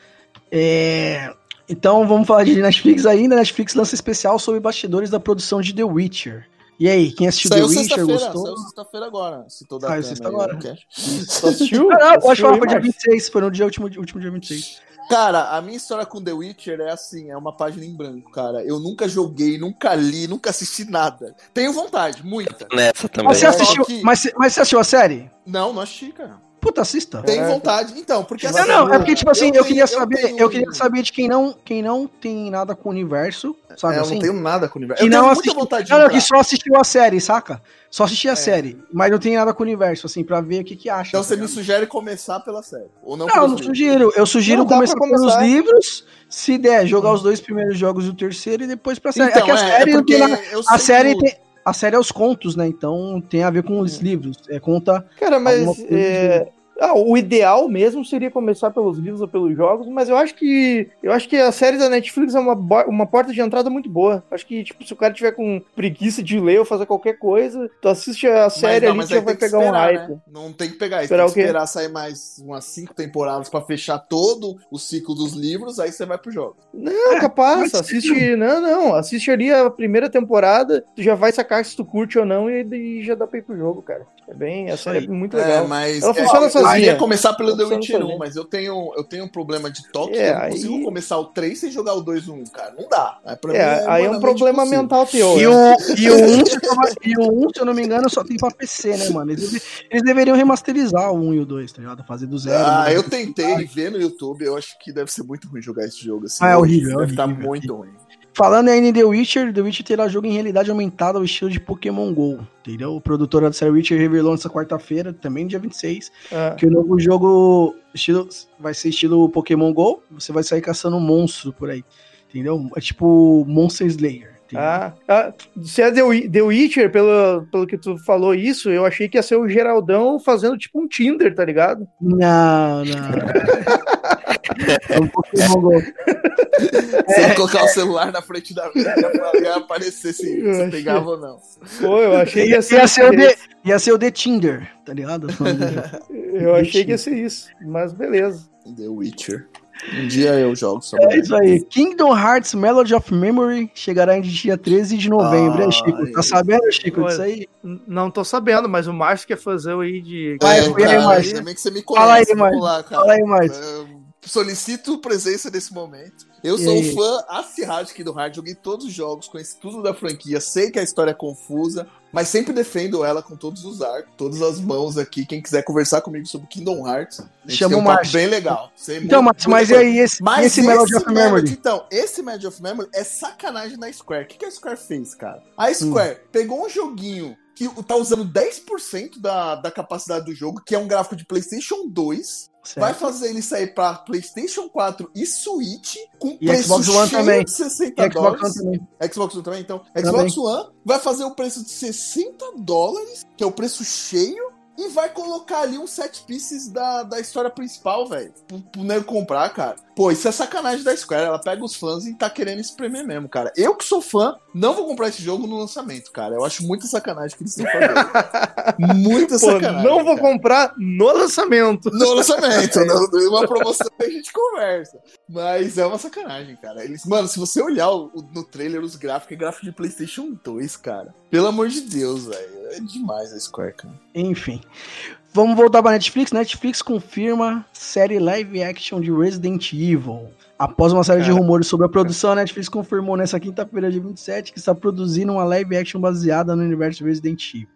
É, então vamos falar de Netflix ainda. Netflix lança especial sobre bastidores da produção de The Witcher. E aí, quem assistiu saiu The Witcher gostou? Saiu sexta-feira agora. Se toda saiu sexta agora. Você assistiu? Não, não, acho que foi dia 26, foi no dia último, último dia 26. Cara, a minha história com The Witcher é assim, é uma página em branco, cara. Eu nunca joguei, nunca li, nunca assisti nada. Tenho vontade, muita. Nessa também. Mas você assistiu, mas, mas você assistiu a série? Não, não assisti, cara. Puta, assista. Tem vontade. Então, porque assim, Não, não, é porque, tipo assim, eu, eu queria saber. Eu, tenho... eu, queria saber de quem não, quem não tem nada com o universo. Sabe é, eu assim? não tenho nada com o universo. Que eu não assistiu, vontade Não, não, que só assistiu a série, saca? Só assisti a é. série, mas não tem nada com o universo, assim, pra ver o que, que acha. Então tá você me sugere começar pela série. Ou não, não, não sugiro. Eu sugiro não, começar pelos livros, se der, jogar hum. os dois primeiros jogos e o terceiro e depois pra série. Então, é que a é, série, é tem, a série tem, a série é os contos, né? Então tem a ver com os livros. É conta. Cara, mas é, ah, o ideal mesmo seria começar pelos livros ou pelos jogos, mas eu acho que eu acho que a série da Netflix é uma, uma porta de entrada muito boa. Acho que tipo, se o cara tiver com preguiça de ler ou fazer qualquer coisa, tu assiste a série mas não, ali já vai pegar esperar, um hype. Né? Não tem que pegar, esperar tem que esperar sair mais umas cinco temporadas para fechar todo o ciclo dos livros, aí você vai pro jogo. Não, é, capaz, assiste, não, não, assiste ali a primeira temporada, tu já vai sacar se tu curte ou não e, e já dá pra ir pro jogo, cara. É bem, a série é muito legal. É, mas Ela funciona é, sozinha. Eu ia começar pelo The Witcher 1, mas eu tenho, eu tenho um problema de toque. É, eu não consigo aí... começar o 3 sem jogar o 2 1, cara. Não dá. É, pra é, aí é um problema possível. mental teu. E o, e, o 1, e o 1, se eu não me engano, só tem pra PC, né, mano? Eles, eles deveriam remasterizar o 1 e o 2, tá ligado? Fazer do zero. Ah, né? eu tentei ver no YouTube, eu acho que deve ser muito ruim jogar esse jogo assim. Ah, é horrível. Deve estar muito ruim. Falando ainda em The Witcher, The Witcher terá jogo em realidade aumentada ao estilo de Pokémon GO, entendeu? O produtor da série Witcher revelou nessa quarta-feira, também dia 26, é. que o novo jogo estilo, vai ser estilo Pokémon GO, você vai sair caçando um monstro por aí, entendeu? É tipo Monster Slayer. Ah, ah, se é The, The Witcher, pelo, pelo que tu falou isso, eu achei que ia ser o Geraldão fazendo tipo um Tinder, tá ligado? Não, não. [laughs] é um Pokémon GO. [laughs] Sem é, colocar o celular na frente da velha pra aparecer se você pegava ou não. Pô, eu achei que ia ser, ia ser, o, The, ia ser o The Tinder, tá ligado? [laughs] eu achei que ia ser isso, mas beleza. The Witcher. Um dia eu jogo só. É isso aí. Kingdom Hearts Melody of Memory chegará em dia 13 de novembro, ah, Chico? Tá sabendo, Chico, disso aí? Não tô sabendo, mas o Márcio quer fazer aí de. É, Vai, cara, aí, Também que você me conhece. Fala aí, Márcio. Fala aí, Márcio solicito presença nesse momento. Eu sou um fã acirrado de Kingdom Hearts, joguei todos os jogos, conheci tudo da franquia, sei que a história é confusa, mas sempre defendo ela com todos os arcos, todas as mãos aqui. Quem quiser conversar comigo sobre Kingdom Hearts, chama um papo bem legal. Sei então, muito, mas, muito mas e aí, esse, mas esse, esse Melody of Memory? Então, esse Melody of Memory é sacanagem da Square. O que, que a Square fez, cara? A Square hum. pegou um joguinho que tá usando 10% da, da capacidade do jogo, que é um gráfico de PlayStation 2, Certo. Vai fazer ele sair para PlayStation 4 e Switch com e preço Xbox One também. de 60 e dólares. Xbox One também. Xbox One também, então. Xbox também. One vai fazer o preço de 60 dólares, que é o preço cheio, e vai colocar ali uns set pieces da, da história principal, velho. Pro, pro nego comprar, cara. Pô, isso é sacanagem da Square. Ela pega os fãs e tá querendo espremer mesmo, cara. Eu que sou fã, não vou comprar esse jogo no lançamento, cara. Eu acho muita sacanagem que eles estão fazendo. [laughs] muita Pô, sacanagem. Não vou cara. comprar no lançamento. No lançamento. [laughs] no, uma promoção que a gente conversa. Mas é uma sacanagem, cara. Eles, mano, se você olhar o, o, no trailer os gráficos, é gráfico de PlayStation 2, cara. Pelo amor de Deus, velho. É demais a Square, cara. Enfim. Vamos voltar para Netflix. Netflix confirma série live action de Resident Evil. Após uma série de rumores sobre a produção, a Netflix confirmou nessa quinta-feira, dia 27, que está produzindo uma live action baseada no universo Resident Evil.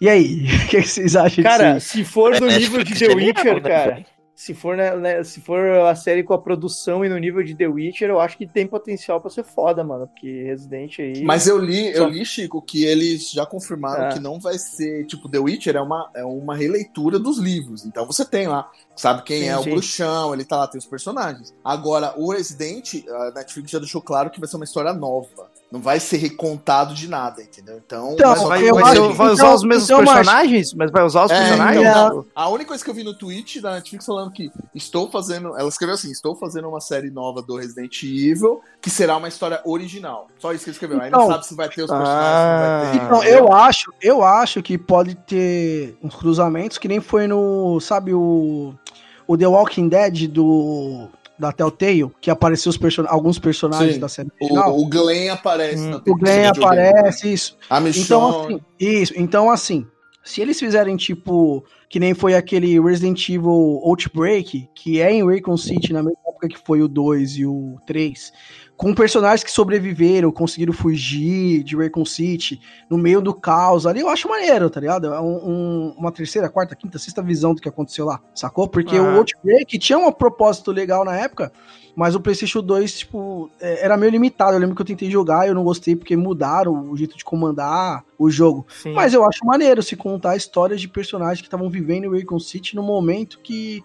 E aí, [laughs] o que vocês acham Cara, se for do nível de The Witcher, cara, se for, né, né, se for a série com a produção e no nível de The Witcher, eu acho que tem potencial pra ser foda, mano. Porque Resident aí. Mas eu li, eu li, Chico, que eles já confirmaram é. que não vai ser. Tipo, The Witcher é uma, é uma releitura dos livros. Então você tem lá. Sabe quem sim, é sim. o bruxão, ele tá lá, tem os personagens. Agora, o Resident, a Netflix já deixou claro que vai ser uma história nova. Não vai ser recontado de nada, entendeu? Então, então vai, vai, vai, vai, usar então, os mesmos então, personagens? Mas vai usar os é, personagens? Então, a única coisa que eu vi no tweet da Netflix falando que estou fazendo. Ela escreveu assim: estou fazendo uma série nova do Resident Evil, que será uma história original. Só isso que ele escreveu. Aí não então, sabe se vai ter os personagens. Ah, ter, então, eu acho, eu acho que pode ter uns cruzamentos que nem foi no. Sabe o. O The Walking Dead do da Telltale, que apareceu person alguns personagens Sim. da série original. O, o Glenn aparece. Hum, o Glenn aparece, isso. A Então, assim, isso. Então, assim, se eles fizerem, tipo, que nem foi aquele Resident Evil Outbreak, que é em Raycon City, na mesma época que foi o 2 e o 3, com personagens que sobreviveram, conseguiram fugir de Raycon City, no meio do caos ali, eu acho maneiro, tá ligado? É um, um, uma terceira, quarta, quinta, sexta visão do que aconteceu lá, sacou? Porque ah. o Outbreak tinha um propósito legal na época, mas o PlayStation 2, tipo, é, era meio limitado. Eu lembro que eu tentei jogar e eu não gostei porque mudaram o jeito de comandar o jogo. Sim. Mas eu acho maneiro se contar a história de personagens que estavam vivendo em Raycon City no momento que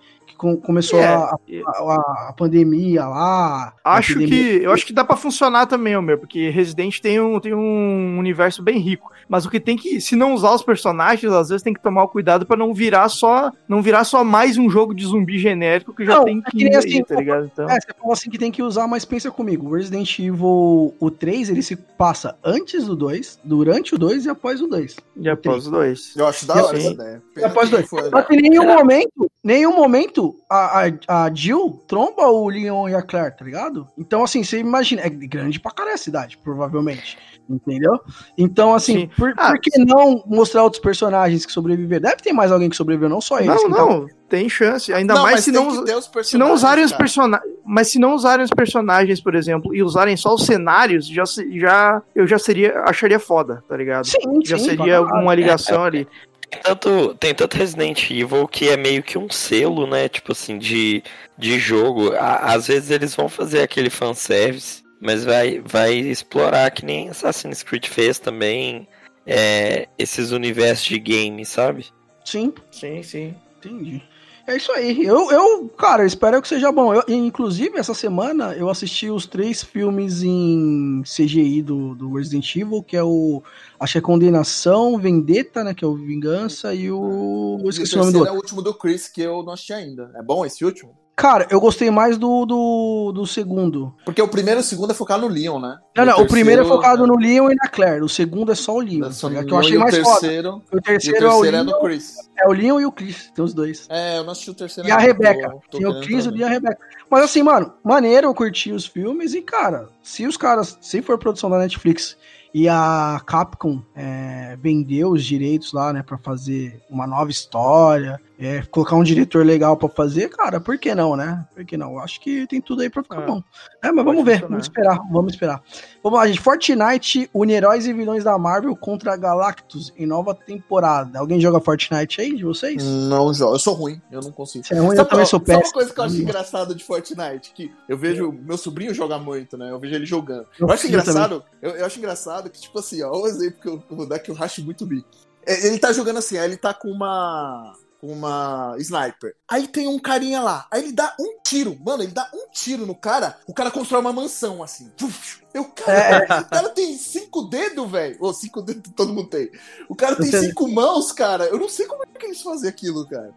começou yeah. a, a, a, pandemia lá. Acho pandemia. que eu acho que dá para funcionar também, meu, porque Resident tem um, tem um universo bem rico. Mas o que tem que, se não usar os personagens, às vezes tem que tomar o cuidado para não virar só, não virar só mais um jogo de zumbi genérico que já não, tem que, ir assim, aí, tá ligado? Então... É, você falou assim que tem que usar, mas pensa comigo, o Resident Evil o 3, ele se passa antes do 2, durante o 2 e após o 2. E após o 2. Eu acho da hora essa ideia. Após o 2. Mas em nenhum momento, nenhum momento a, a, a Jill tromba o Leon e a Claire, tá ligado? Então, assim, você imagina, é grande pra caralho a cidade, provavelmente. Entendeu? Então, assim, por, ah, por, que não mostrar outros personagens que sobreviveram? Deve ter mais alguém que sobreviveu, não só eles. Não, não, tem chance. Ainda não, mais se não, se não usarem os personagens. Mas se não usarem os personagens, por exemplo, e usarem só os cenários, já, já eu já seria. acharia foda, tá ligado? Sim, já sim, seria alguma ligação é, ali. Tem tanto, tem tanto Resident Evil que é meio que um selo, né? Tipo assim, de, de jogo. às vezes eles vão fazer aquele fanservice, mas vai, vai explorar, que nem Assassin's Creed fez também, é, esses universos de games, sabe? Sim, sim, sim. Entendi. É isso aí. Eu, eu cara, espero que seja bom. Eu, inclusive, essa semana eu assisti os três filmes em CGI do, do Resident Evil, que é o. Acho que é Condenação, Vendetta, né? Que é o Vingança, e o. Eu esqueci o, o nome do. é o último do Chris, que eu não assisti ainda. É bom esse último? Cara, eu gostei mais do, do, do segundo. Porque o primeiro e o segundo é focado no Leon, né? Não, não, o, o primeiro é focado no Leon e na Claire. O segundo é só o Leon. É só tá que eu achei mais terceiro, foda. O terceiro, o terceiro é, o Leon, é do Chris. É o Leon e o Chris, tem os dois. É, eu não assisti o terceiro. E a Rebeca. tem o Chris, o Leon e a Rebeca. Mas assim, mano, maneiro eu curti os filmes e, cara, se os caras, se for produção da Netflix e a Capcom é, vendeu os direitos lá, né, para fazer uma nova história, é, colocar um diretor legal para fazer, cara, por que não, né? Por que não? Acho que tem tudo aí pra ficar é. bom. É, mas vamos ver, vamos esperar, vamos esperar. Vamos lá, gente. Fortnite une heróis e vilões da Marvel contra Galactus em nova temporada. Alguém joga Fortnite aí de vocês? Não jogo, eu sou ruim, eu não consigo. Você é ruim, sabe, eu também sou péssimo. Sabe uma coisa que eu acho engraçada de Fortnite? Que eu vejo meu sobrinho jogar muito, né? Eu vejo ele jogando. Eu, eu acho engraçado, eu, eu, acho engraçado que, tipo assim, ó, um exemplo que eu, vou dar que eu racho muito bico. É, ele tá jogando assim, aí ele tá com uma uma sniper. Aí tem um carinha lá. Aí ele dá um tiro. Mano, ele dá um tiro no cara. O cara constrói uma mansão assim. Eu, cara, é. o cara tem cinco dedos, velho. Ou cinco dedos todo mundo tem. O cara tem cinco mãos, cara. Eu não sei como é que eles fazem aquilo, cara.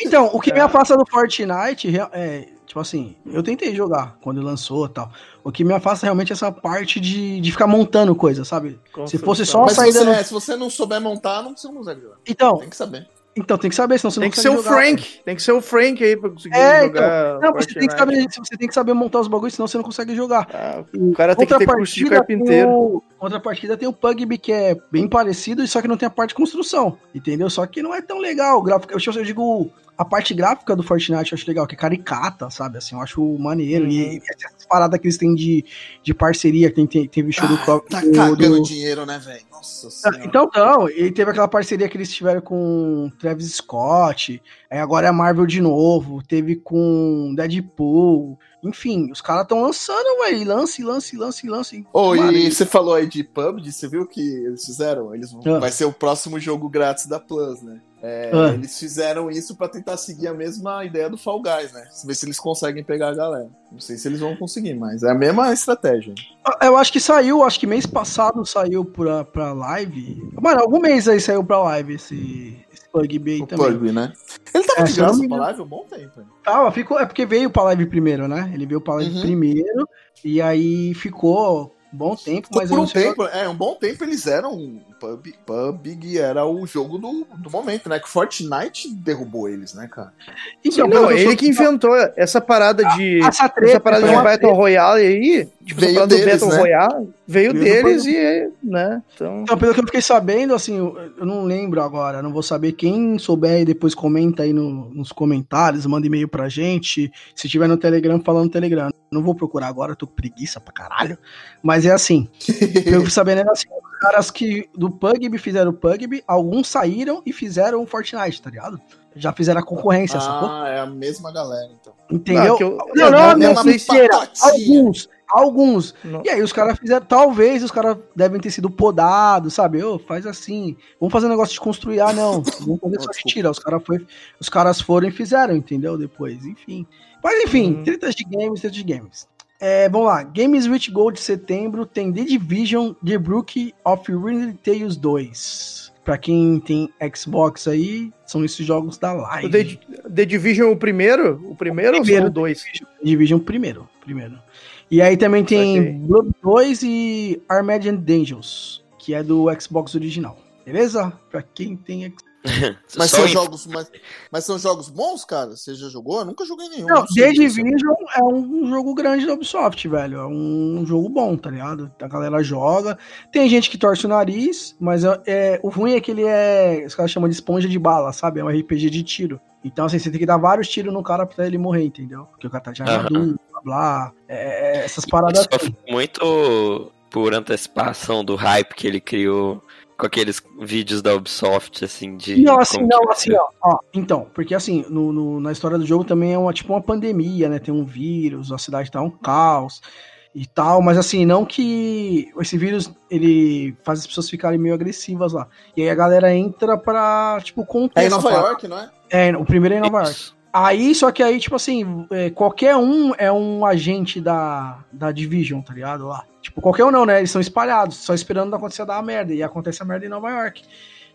Então, o que me afasta do Fortnite é. Tipo assim, eu tentei jogar quando lançou e tal. O que me afasta realmente é essa parte de, de ficar montando coisa, sabe? Com se fosse só sair se você, é, se você não souber montar, não, você não consegue jogar. Então, tem que saber. Então, tem que saber, senão você tem não que ser o jogar, Frank, cara. tem que ser o Frank aí pra conseguir é, jogar. Então, não, você tem, que saber, você tem que saber montar os bagulhos, senão você não consegue jogar. Ah, o cara tem que ter curso de carpinteiro. O, outra partida tem o Pugby, que é bem parecido, só que não tem a parte de construção, entendeu? Só que não é tão legal. O gráfico, eu digo a parte gráfica do Fortnite eu acho legal, que é caricata, sabe? Assim, eu acho maneiro. Uhum. E, e essas paradas que eles têm de, de parceria, que tem, tem, teve show do, Ah, tá do- cagando do- dinheiro, né, velho? Nossa Ah, senhora. Então, não, e teve aquela parceria que eles tiveram com Travis Scott, aí agora é a Marvel de novo, teve com Deadpool, enfim, os caras estão lançando, velho, lance, lance, lance, lance. Ô, Mano, e você falou aí de PUBG, você viu o que eles fizeram? Eles vão- Ah. Vai ser o próximo jogo grátis da Plus, né? É, Ah. Eles fizeram isso pra tentar seguir a mesma ideia do Fall Guys, né? Ver se eles conseguem pegar a galera. Não sei se eles vão conseguir, mas é a mesma estratégia. Eu acho que saiu, acho que mês passado saiu pra, pra live. Mano, algum mês aí saiu pra live esse, esse PUBG aí O também. PUBG, né? Ele tava É, de graça pra live um bom tempo. hein? Tava, ficou, é porque veio pra live primeiro, né? Ele veio pra live Uhum. primeiro, e aí ficou bom tempo, mas Por não um tempo, é, um bom tempo eles eram. PUBG, PUBG era o jogo do, do momento, né? Que Fortnite derrubou eles, né, cara? Então, não, que eu ele sou- que inventou essa parada de. essa treta, Essa parada de Battle Royale aí, tipo, Veio essa parada do deles, Battle né? Royale, veio Veio deles do- e, né, então... Então, pelo que eu fiquei sabendo, assim, eu não lembro agora, não vou saber. Quem souber depois comenta aí no- nos comentários, manda e-mail pra gente. Se tiver no Telegram, falando no Telegram. Não vou procurar agora, tô com preguiça pra caralho. Mas é assim, [laughs] eu sabendo, era assim, os caras que do PUBG fizeram o PUBG, alguns saíram e fizeram o Fortnite, tá ligado? Já fizeram a concorrência, sacou? Ah, é a mesma galera, então. Entendeu? Não, que eu- não, eu não, não- não, não pacotinha. alguns, alguns. Não. E aí os caras fizeram, talvez os caras devem ter sido podados, sabe? Ô, faz assim. Vamos fazer um negócio de construir, ah, não. Vamos fazer só [laughs] de tira. Os, cara foi, os caras foram e fizeram, entendeu? Depois, enfim. Mas enfim, Hum. tretas de games, tretas de games. É, vamos lá, Games with Gold de setembro tem The Division, The Brook of Really Tales 2. Pra quem tem Xbox aí, são esses jogos da live. O The, The Division o primeiro? O primeiro, Primeiro. ou são dois? Division primeiro, primeiro. E aí também tem Ok. Blood 2 e Armageddon Angels, que é do Xbox original. Beleza? Pra quem tem Xbox. [laughs] Mas são em- jogos, mas, mas são jogos bons, cara? Você já jogou? Eu nunca joguei nenhum. Não, sei The. Division é um jogo grande da Ubisoft, velho. É um jogo bom, tá ligado? A galera joga. Tem gente que torce o nariz, mas é, é- o ruim é que ele é. Os caras chamam de esponja de bala, sabe? É um RPG de tiro. Então, assim, você tem que dar vários tiros no cara pra ele morrer, entendeu? Porque o cara tá de armadura, blá blá. É, é, essas paradas assim. Sofre muito por antecipação do hype que ele criou com aqueles vídeos da Ubisoft, assim, de. Não, assim, não, assim, ó, ó. Então, porque assim, no, no- na história do jogo também é uma, tipo uma pandemia, né? Tem um vírus, a cidade tá um caos e tal, mas assim, não que esse vírus ele faz as pessoas ficarem meio agressivas lá. E aí a galera entra pra, tipo, conter É em Nova. York, não é? É, o primeiro é em Nova York. Aí, só que aí, tipo assim, é, qualquer um é um agente da, da Division, tá ligado? Lá. Tipo, qualquer um não, né? Eles são espalhados, só esperando acontecer dar a merda. E acontece a merda em Nova York.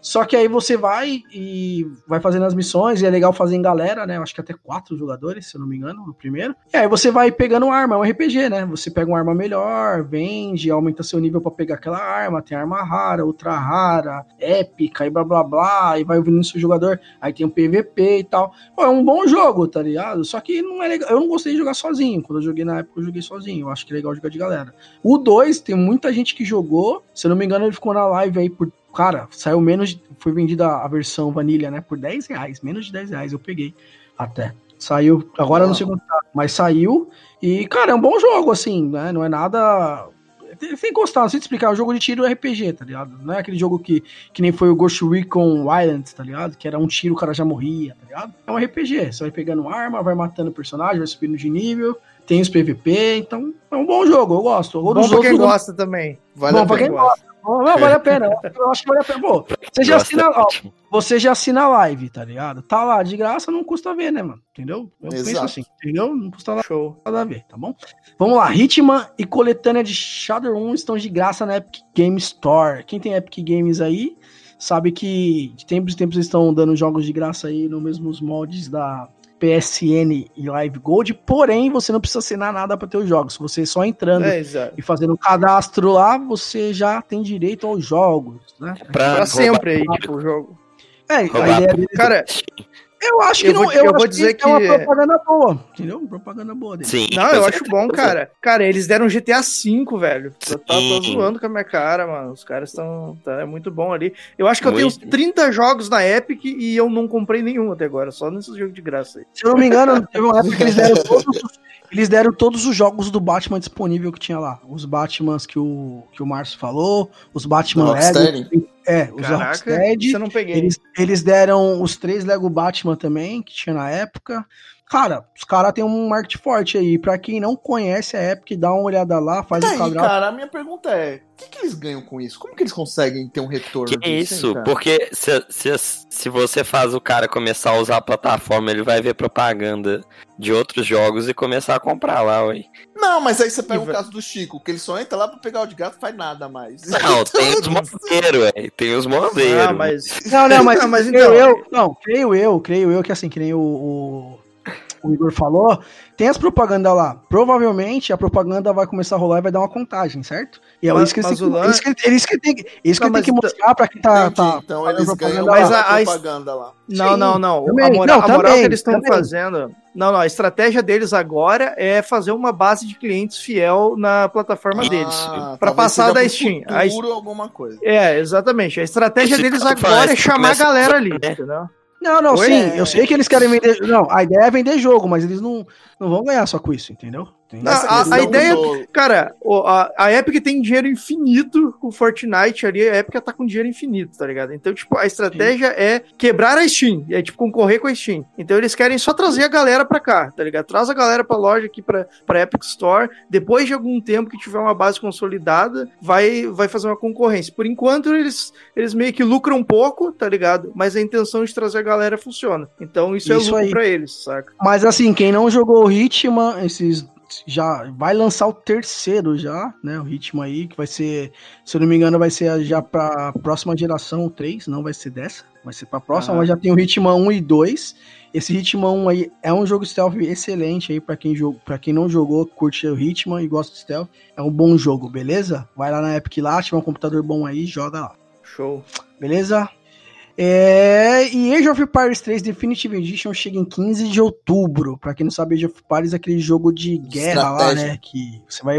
Só que aí você vai e vai fazendo as missões, e é legal fazer em galera, né? Eu acho que até quatro jogadores, se eu não me engano, no primeiro. E aí você vai pegando arma, é um RPG, né? Você pega uma arma melhor, vende, aumenta seu nível pra pegar aquela arma, tem arma rara, ultra rara, épica e blá blá blá, e vai ouvindo seu jogador. Aí tem o PVP e tal. Pô, é um bom jogo, tá ligado? Só que não é legal. Eu não gostei de jogar sozinho. Quando eu joguei na época, eu joguei sozinho. Eu acho que é legal jogar de galera. O 2, tem muita gente que jogou. Se eu não me engano, ele ficou na live aí por. Cara, saiu menos. de- Foi vendida a versão vanilha, né? Por 10 reais. Menos de 10 reais eu peguei. Até. Saiu. Agora eu não sei quanto tá, mas saiu. E, cara, é um bom jogo, assim, né? Não é nada. Tem tem que gostar, não sei te explicar. É um jogo de tiro RPG, tá ligado? Não é aquele jogo que, que nem foi o Ghost Recon Wildlands, tá ligado? Que era um tiro, o cara já morria, tá ligado? É um RPG. Você vai pegando arma, vai matando personagem, vai subindo de nível. Tem os PVP, então é um bom jogo, eu gosto. Ou Bom pra quem outros, gosta também. Vale Bom, pra quem gosta. Não, não, vale a pena. Eu acho que vale a pena. Pô, você já assina, ó, você já assina a live, tá ligado? Tá lá, de graça, não custa ver, né, mano? Entendeu? Eu penso Exato. assim, entendeu? Não custa nada Show. nada a ver, tá bom? Vamos lá, Hitman e coletânea de Shadow 1 estão de graça na Epic Game Store. Quem tem Epic Games aí, sabe que de tempos em tempos eles estão dando jogos de graça aí nos mesmos moldes da PSN e Live Gold, porém você não precisa assinar nada para ter os jogos. Você só entrando É, e fazendo um cadastro lá, você já tem direito aos jogos, né? Pra, Pra sempre aí, tipo, o jogo. É, a ideia deles Cara, Eu acho que Eu não. vou- eu, eu acho vou dizer é uma que- propaganda boa. Entendeu? Propaganda boa dele. Sim. Não, eu acho bom, cara. Cara, eles deram GTA V, velho. Eu tava Sim. zoando com a minha cara, mano. Os caras estão. Tá, é muito bom ali. Eu acho que eu tenho uns Muito. 30 jogos na Epic e eu não comprei nenhum até agora, só nesses jogos de graça aí. Se eu não me engano, [laughs] teve uma época que eles deram [laughs] todos os, eles deram todos os jogos do Batman disponível que tinha lá. Os Batmans que o, que o Márcio falou, os Batman. Rocksteady? É, os Caraca, Rocksteady. eu não peguei. Eles, eles deram os três Lego Batman também, que tinha na época. Cara, os caras têm um marketing forte aí. Pra quem não conhece a Epic, dá uma olhada lá, faz Tá o aí, cadastro. cara, a minha pergunta é: o que, que eles ganham com isso? Como que eles conseguem ter um retorno Que disso, isso? hein? Porque se, se, se você faz o cara começar a usar a plataforma, ele vai ver propaganda de outros jogos e começar a comprar lá, ué. Não, mas aí você pega E o caso do Chico, que ele só entra lá pra pegar o de gato e faz nada mais. Não, tem [laughs] os mondeiros, ué. Tem os mondeiros. Ah, mas. Não, não, [laughs] mas, Não, mas creio então- eu, não, creio eu, creio eu que assim, que nem o, o, o Igor falou, tem as propagandas lá. Provavelmente a propaganda vai começar a rolar e vai dar uma contagem, certo? E é Mas- isso que eles têm que, isso que, isso que tem que, isso que Não, tem que mas mostrar pra quem tá, Entendi, tá então fazendo eles ganham Mas lá. a- a- propaganda lá. Não, Sim, não, não. também. A moral, Não, a moral também, que eles estão também. fazendo. Não, não. A estratégia deles agora é fazer uma base de clientes fiel na plataforma deles. Ah, Pra talvez passar da Steam. A Futuro, alguma coisa. É, exatamente. A estratégia Esse deles agora é chamar a a galera ali, entendeu? Não, não, Oi? sim, eu sei que eles querem vender. Não, a ideia é vender jogo, mas eles não, não vão ganhar só com isso, entendeu? Não, a- a ideia- do- Cara, a, a Epic tem dinheiro infinito com o Fortnite ali, a Epic tá com dinheiro infinito, tá ligado? Então, tipo, a estratégia é quebrar a Steam, é tipo concorrer com a Steam. Então eles querem só trazer a galera pra cá, tá ligado? Traz a galera pra loja aqui pra, pra Epic Store, depois de algum tempo que tiver uma base consolidada, vai, vai fazer uma concorrência. Por enquanto, eles, eles meio que lucram um pouco, tá ligado? Mas a intenção de trazer a galera funciona. Então isso, é Isso lucro aí. pra eles, saca? Mas assim, quem não jogou o Hitman, esses já vai lançar o terceiro já, né? O Hitman aí, que vai ser, se eu não me engano, vai ser já pra próxima geração 3, não vai ser dessa, vai ser pra próxima, Ah. mas já tem o Hitman 1 e 2. Esse Hitman 1 aí é um jogo stealth excelente aí pra quem para quem não jogou, curte o Hitman e gosta de stealth, é um bom jogo, beleza? Vai lá na Epic lá, tiver um computador bom aí, joga lá. Show. Beleza? É, e Age of Empires 3 Definitive Edition chega em 15 de outubro. Pra quem não sabe, Age of Empires é aquele jogo de guerra lá, né? Que você vai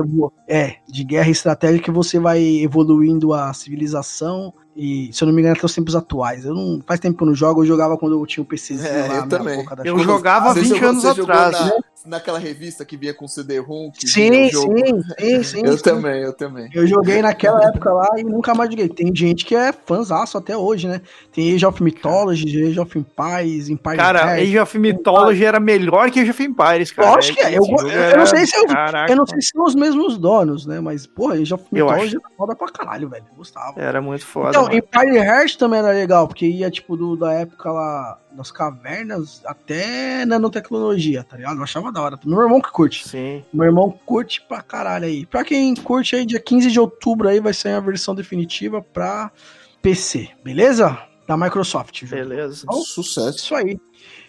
É, de guerra e estratégia que você vai evoluindo a civilização. E, se eu não me engano, até os tempos atuais. Eu não, faz tempo que eu não jogo, eu jogava quando eu tinha um PCzinho É, lá eu na também. boca da Eu jogava Você 20 jogou- anos atrás. na- né? Naquela revista que vinha com CD-ROM. Sim, vinha o jogo. sim, sim, sim. [laughs] Eu sim. também, eu também. Eu joguei naquela época lá e nunca mais joguei. Tem gente que é fãzaço até hoje, né? Tem Age of Mythology, Age of Empires, Empire Cara, Earth. Age of Mythology era melhor que Age of Empires, cara. Lógico que é. Eu, eu não sei se eu, eu não sei se são os mesmos donos, né? Mas, porra, Age of Mythology era foda pra caralho, velho. Eu gostava. Era muito foda. Então, mano. Empire Heart também era legal, porque ia, tipo, do, da época lá das cavernas até nanotecnologia, tá ligado? Eu achava da hora. Meu irmão que curte. Sim. Meu irmão curte pra caralho aí. Pra quem curte aí, dia 15 de outubro aí vai sair a versão definitiva pra PC, beleza? Da Microsoft. Ju. Beleza. Então, Sucesso. Isso aí.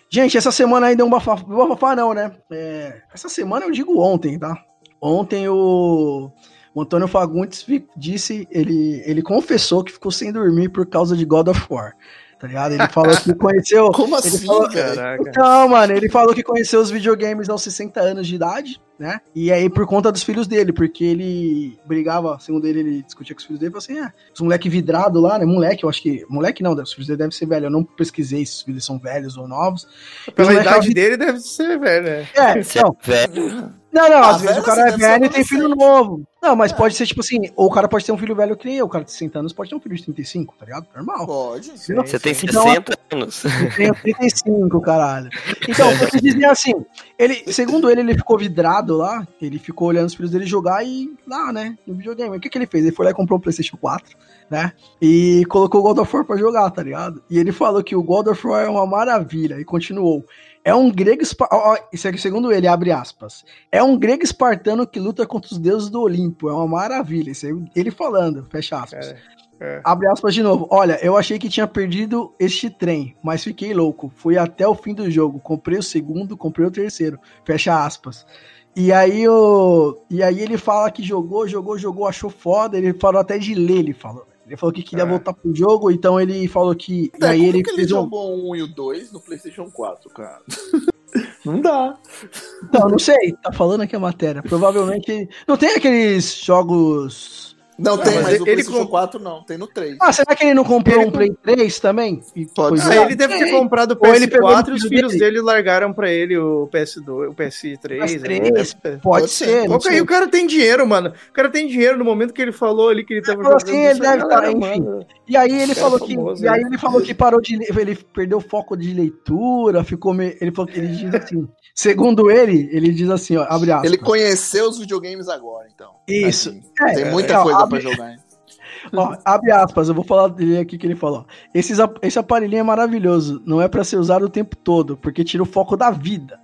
Gente, essa semana aí deu um bafafá. Bafafá não, né? É, essa semana eu digo ontem, tá? Ontem o, o Antônio Fagundes disse, ele, ele confessou que ficou sem dormir por causa de God of War. Tá ligado? Ele falou que [laughs] conheceu. Como Ele assim, falou- velho? Caraca. Não, mano, ele falou que conheceu os videogames aos 60 anos de idade, né? E aí por conta dos filhos dele, porque ele brigava, segundo ele, ele discutia com os filhos dele, falou assim: ah, os moleque vidrado lá, né? Moleque, eu acho que. Moleque não, os filhos dele devem ser velhos. Eu não pesquisei se os filhos são velhos ou novos. Pela idade dele deve ser, velho, né? É, é [laughs] não, velho. não, não, Ah, às vezes velho, o cara é velho e tem filho novo. Não, mas É. pode ser tipo assim, ou o cara pode ter um filho velho que nem eu, o cara de 60 anos pode ter um filho de 35, tá ligado? Normal. Pode. Sim, Você tem sim. Então, 60 anos. Eu tenho 35, caralho. Então, eu quis dizer assim, ele, segundo ele, ele ficou vidrado lá, ele ficou olhando os filhos dele jogar e lá, né, no videogame. O que que ele fez? Ele foi lá e comprou um PlayStation 4, né, e colocou o God of War pra jogar, tá ligado? E ele falou que o God of War é uma maravilha, e continuou. É um grego, isso aqui, segundo ele, abre aspas. É um grego espartano que luta contra os deuses do Olimpo. É uma maravilha. Isso aí, ele falando, fecha aspas. Cara, é. Abre aspas de novo. Olha, eu achei que tinha perdido este trem, mas fiquei louco. Fui até o fim do jogo. Comprei o segundo, comprei o terceiro. Fecha aspas. E aí, o... e aí ele fala que jogou, jogou, jogou, achou foda. Ele falou até de ler, ele falou. Ele falou que queria ah. voltar pro jogo, então ele falou que. É, aí ele, que ele jogou um... um e o 2 no PlayStation 4, cara. Não dá. Não, não sei. Tá falando aqui a matéria. Provavelmente. Não tem aqueles jogos não, tem, mas, mas o ele PlayStation 4 não, tem no 3. Ah, será que ele não comprou ele um Play 3 também? Pode ser. Ah, ele deve ter comprado o PS4 e os filhos dele. dele largaram pra ele o PS2, o PS3. PS3 né? Pode, ser. Pô, aí o cara tem dinheiro, mano. O cara tem dinheiro no momento que ele falou ali que ele tava jogando. Assim, ele deve estar, tá, enfim. Mano. E aí ele falou que. Famoso, e aí ele falou que parou de. Ele perdeu o foco de leitura, ficou. Me... Ele falou que ele diz assim. Segundo ele, ele diz assim, ó, abre aspas. Ele conheceu os videogames agora, então. Isso. Assim, é, tem muita é, coisa. Pra jogar, hein? [laughs] Ó, abre aspas, eu vou falar dele aqui que ele falou. Esses, esse aparelhinho é maravilhoso, não é para ser usado o tempo todo, porque tira o foco da vida.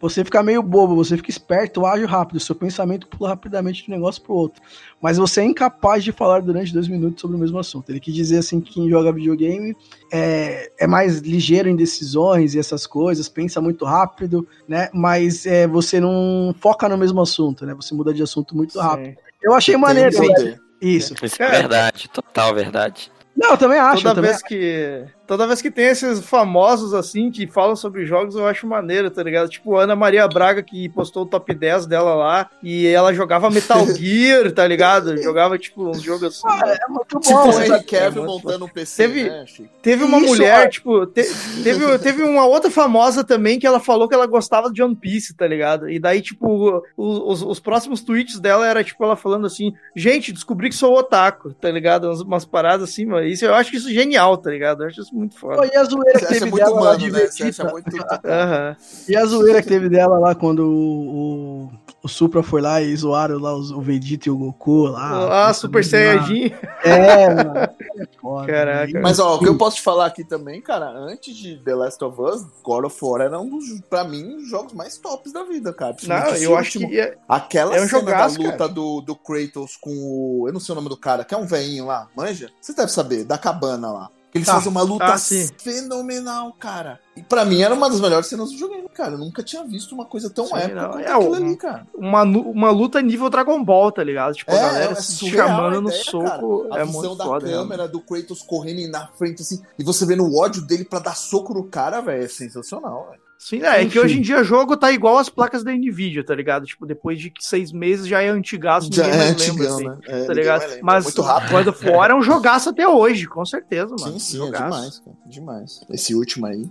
Você fica meio bobo, você fica esperto, ágil rápido, seu pensamento pula rapidamente de um negócio pro outro. Mas você é incapaz de falar durante dois minutos sobre o mesmo assunto. Ele quis dizer assim que quem joga videogame é, é mais ligeiro em decisões e essas coisas, pensa muito rápido, né? Mas é, você não foca no mesmo assunto, né? Você muda de assunto muito Sim. rápido. Eu achei maneiro. Né? Isso. Isso é verdade, total verdade. Não, eu também acho. Toda vez também... que Toda vez que tem esses famosos assim que falam sobre jogos, eu acho maneiro, tá ligado? Tipo, Ana Maria Braga que postou o top 10 dela lá e ela jogava Metal [laughs] Gear, tá ligado? Jogava tipo uns jogos assim. Ah, é muito bom. Tipo o Henry Cavill é montando um PC, teve, né, Teve uma Isso, mulher, tipo, te, teve, teve uma outra famosa também que ela falou que ela gostava de One Piece, tá ligado? E daí, tipo, os, os próximos tweets dela era tipo ela falando assim: gente, descobri que sou otaku, tá ligado? Umas, umas paradas assim, mano. Isso, eu acho isso genial, tá ligado? Eu acho isso muito foda. Pô, e a zoeira que teve dela humano, lá de né? Vegeta. Muito... [laughs] uhum. E a zoeira que teve dela lá quando o, o, Supra foi lá e zoaram lá os, o Vegeta e o Goku lá. Ah, Super Saiyajin. É, mano. É [laughs] Caraca. Mas ó, o que eu posso te falar aqui também, cara, antes de The Last of Us, God of War era um dos, pra mim, dos jogos mais tops da vida, cara. Não, eu acho que. É, Aquela é um cena jogaço, da luta do, do Kratos com o. Eu não sei o nome do cara, que é um veinho lá, manja? Você deve saber, da cabana lá. Eles tá. fazem uma luta ah, fenomenal, cara. E pra mim era uma das melhores cenas do jogo, cara. Eu nunca tinha visto uma coisa tão sim, épica quanto é, aquilo um, ali, cara. Uma, uma luta nível Dragon Ball, tá ligado? Tipo, é, a galera é se chamando no soco. Cara. A é visão muito da foda, câmera do Kratos correndo na frente, assim, e você vendo o ódio dele pra dar soco no cara, velho, é sensacional, velho. Sim, é, é que hoje em dia o jogo tá igual as placas da Nvidia, tá ligado? Tipo, depois de seis meses já é antigaço, já ninguém é mais lembra, assim, né? é, tá ligado? Mas Muito rápido. quando for é um jogaço até hoje, com certeza, mano. Sim, sim, é demais, cara, demais. Esse último aí.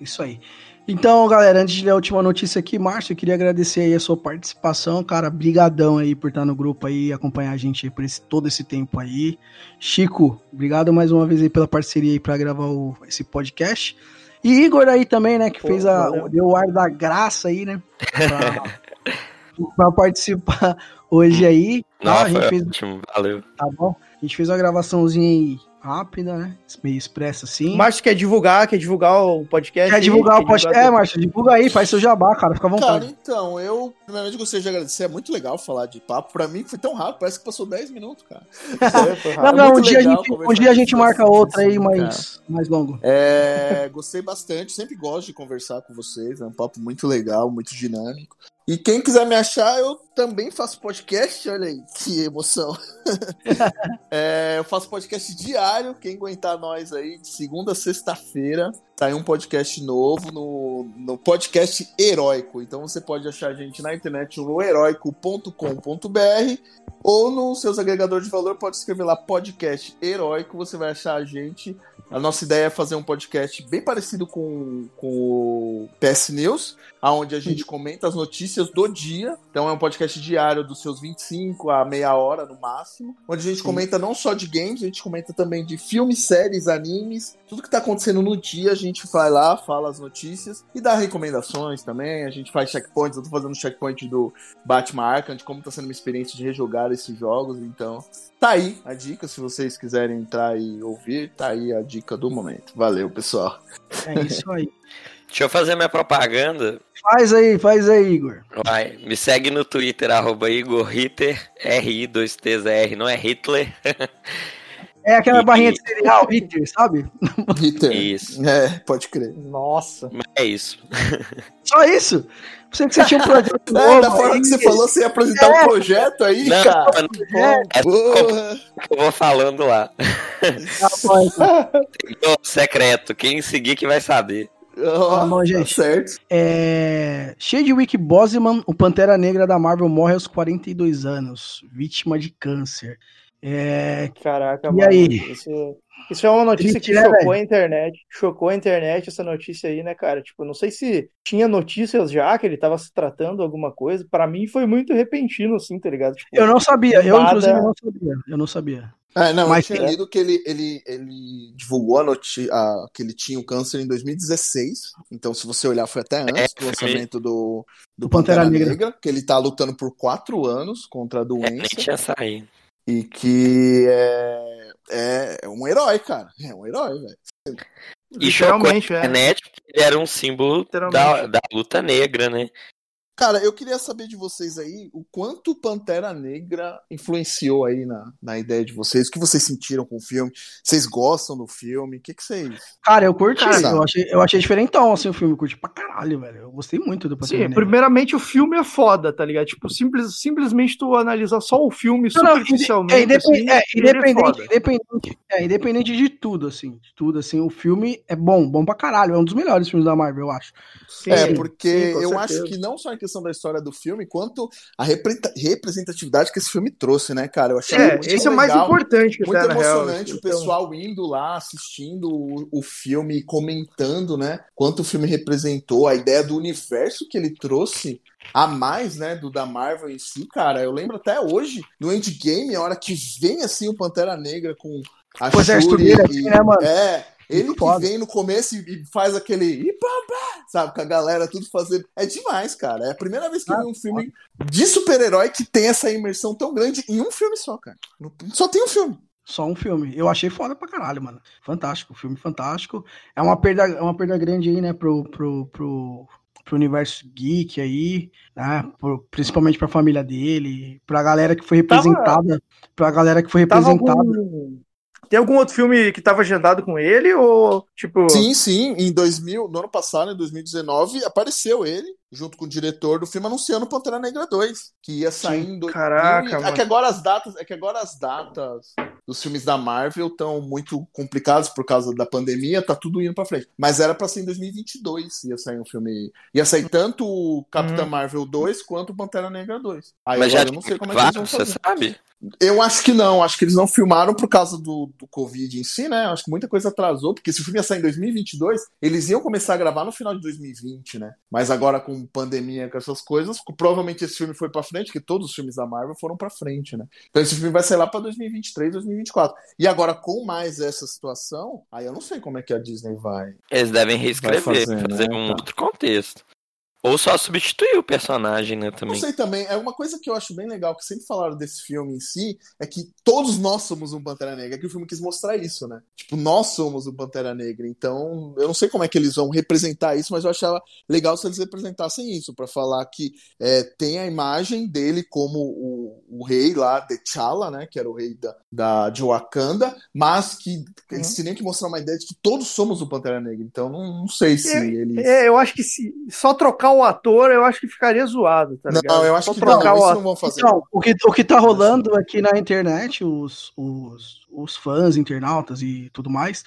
Isso aí. Então, galera, antes de ler a última notícia aqui, Márcio, eu queria agradecer aí a sua participação, cara, brigadão aí por estar no grupo aí, acompanhar a gente aí por esse, todo esse tempo aí. Chico, obrigado mais uma vez aí pela parceria aí para gravar o, esse podcast. E Igor aí também, né, que Pô, fez a, deu o ar da graça aí, né, pra, [laughs] pra participar hoje aí. Tá? Nossa, a gente fez, ótimo, valeu. Tá bom? A gente fez uma gravaçãozinha aí rápida, né? Meio expressa assim. Márcio quer divulgar, quer divulgar o podcast? Quer divulgar aí, o podcast? É, Márcio, divulga aí, faz seu jabá, cara, fica à vontade. Cara, então, eu primeiramente gostaria de agradecer, é muito legal falar de papo. Pra mim foi tão rápido, parece que passou 10 minutos, cara. É, [laughs] não, não, um dia, a gente, um dia a gente marca outra aí mais, mais longo. É, gostei bastante, sempre gosto de conversar com vocês, é um papo muito legal, muito dinâmico. E quem quiser me achar, eu também faço podcast. Olha aí, que emoção. [laughs] é, eu faço podcast diário. Quem aguentar nós aí, de segunda a sexta-feira, tá aí um podcast novo no, no podcast Heróico. Então você pode achar a gente na internet no heróico.com.br ou nos seus agregadores de valor, pode escrever lá podcast Heróico. Você vai achar a gente a nossa ideia é fazer um podcast bem parecido com, com o PS News, onde a gente comenta as notícias do dia. Então é um podcast diário dos seus 25 a meia hora no máximo, onde a gente Sim. comenta não só de games, a gente comenta também de filmes, séries, animes, tudo que tá acontecendo no dia, a gente vai lá, fala as notícias e dá recomendações também. A gente faz checkpoints, eu tô fazendo checkpoint do Batman Arkham, de como tá sendo uma experiência de rejogar esses jogos, então tá aí a dica, se vocês quiserem entrar e ouvir, tá aí a dica do momento. Valeu, pessoal. É isso aí. [laughs] Deixa eu fazer minha propaganda. Faz aí, faz aí, Igor. Vai, me segue no Twitter, arroba Igor Ritter, R-I-2-T-Z-R, não é Hitler. É aquela e, barrinha de cereal, Hitler, sabe? Hitler. Isso. É, pode crer. Nossa. Mas é isso. Só isso? Você que você tinha um projeto [laughs] É, novo. da forma aí. que você falou, você ia aprojetar É. um projeto aí, Não, cara. não, É, é eu vou falando lá. tá bom, então. Secreto, quem seguir que vai saber. Ó, Tá bom, gente. certo. É... Chadwick Boseman, o Pantera Negra da Marvel, morre aos 42 anos, vítima de câncer. É... Caraca, E mano. aí? Isso, isso é uma notícia Triste, que né, chocou velho? a internet. Chocou a internet essa notícia aí, né, cara? Tipo, não sei se tinha notícias já que ele tava se tratando alguma coisa. Pra mim foi muito repentino, assim, tá ligado? Tipo, Eu não sabia, eu Nada. inclusive não sabia. Eu não sabia. É, não, Mas eu tinha é. lido que ele, ele, ele divulgou a noti a, que ele tinha o câncer em 2016. Então, se você olhar, foi até antes do É, lançamento do, do Pantera Pantera, Negra. Negra. que ele tá lutando por quatro anos contra a É, nem doença. tinha saído. E que é, é, é um herói, cara. É um herói, velho. E literalmente, é. internet ele era um símbolo da, da luta negra, né? Cara, eu queria saber de vocês aí o quanto Pantera Negra influenciou aí na, na ideia de vocês. O que vocês sentiram com o filme? Vocês gostam do filme? O que, que vocês. Cara, eu curti, Cara, eu achei, eu achei diferentão assim o filme, eu curti pra caralho, velho. Eu gostei muito do Pantera Sim, Negra. primeiramente o filme é foda, tá ligado? Tipo, simples, simplesmente tu analisar só o filme Não, não, superficialmente. É, independ- assim, é, é independente, foda. independente, é, independente de tudo, assim, de tudo, assim, o filme é bom, bom pra caralho, é um dos melhores filmes da Marvel, eu acho. Sim, É, porque sim, eu certeza. acho que não só em questão da história do filme, quanto a representatividade que esse filme trouxe, né, cara? Eu achei É, muito esse é o mais legal, importante, Muito tá, na real. emocionante o Então, pessoal indo lá, assistindo o, o filme, comentando, né? Quanto o filme representou, a ideia do universo que ele trouxe a mais, né? Do da Marvel em si, cara. Eu lembro até hoje, no Endgame, a hora que vem assim o Pantera Negra com a exército Shuri dele, e- assim, né, mano? É, ele que foda. vem no começo e faz aquele sabe? Com a galera tudo fazendo. É demais, cara. É a primeira vez que eu Ah, vi um filme de super-herói que tem essa imersão tão grande em um filme só, cara. Só tem um filme. Só um filme. Eu achei foda pra caralho, mano. Fantástico, filme fantástico. É uma perda, é uma perda grande aí, né, pro, pro, pro, pro universo geek aí, né? pro- principalmente pra família dele, pra galera que foi Tava- representada, pra galera que foi Tava representada. algum... Tem algum outro filme que tava agendado com ele ou, tipo... Sim, sim. Em 2000, no ano passado, em 2019, apareceu ele, junto com o diretor do filme, anunciando Pantera Negra 2, que ia sair em 2000. Caraca, é mano. que agora as datas, é que agora as datas dos filmes da Marvel estão muito complicadas por causa da pandemia, tá tudo indo pra frente. Mas era pra ser em 2022, ia sair um filme, ia sair tanto o Capitã Uhum. Marvel 2 quanto o Pantera Negra 2. Aí Mas agora já eu não sei como é que eles vão você fazer. sabe? Eu acho que não, acho que eles não filmaram por causa do, do Covid em si, né? Acho que muita coisa atrasou, porque se o filme ia sair em 2022, eles iam começar a gravar no final de 2020, né? Mas agora com pandemia, com essas coisas, provavelmente esse filme foi pra frente, porque todos os filmes da Marvel foram pra frente, né? Então esse filme vai sair lá pra 2023, 2024. E agora com mais essa situação, aí eu não sei como é que a Disney vai. Eles devem reescrever, fazer, fazer, né, um tá. outro contexto. Ou só substituir o personagem, né, Não também. sei também, é uma coisa que eu acho bem legal, que sempre falaram desse filme em si, é que todos nós somos um Pantera Negra, é que o filme quis mostrar isso, né? Tipo, nós somos um Pantera Negra, então eu não sei como é que eles vão representar isso, mas eu achava legal se eles representassem isso, pra falar que é, tem a imagem dele como o, o rei lá, T'Challa, né, que era o rei da, da, de Wakanda, mas que eles teriam que mostrar uma ideia de que todos somos o Pantera Negra, então não, não sei se eles... É, eu acho que se só trocar o ator, eu acho que ficaria zoado, tá ligado? Não, eu acho só que trocar não, o isso ator. não vão fazer. Então, o que, o que tá rolando aqui na internet, os, os, os fãs, internautas e tudo mais,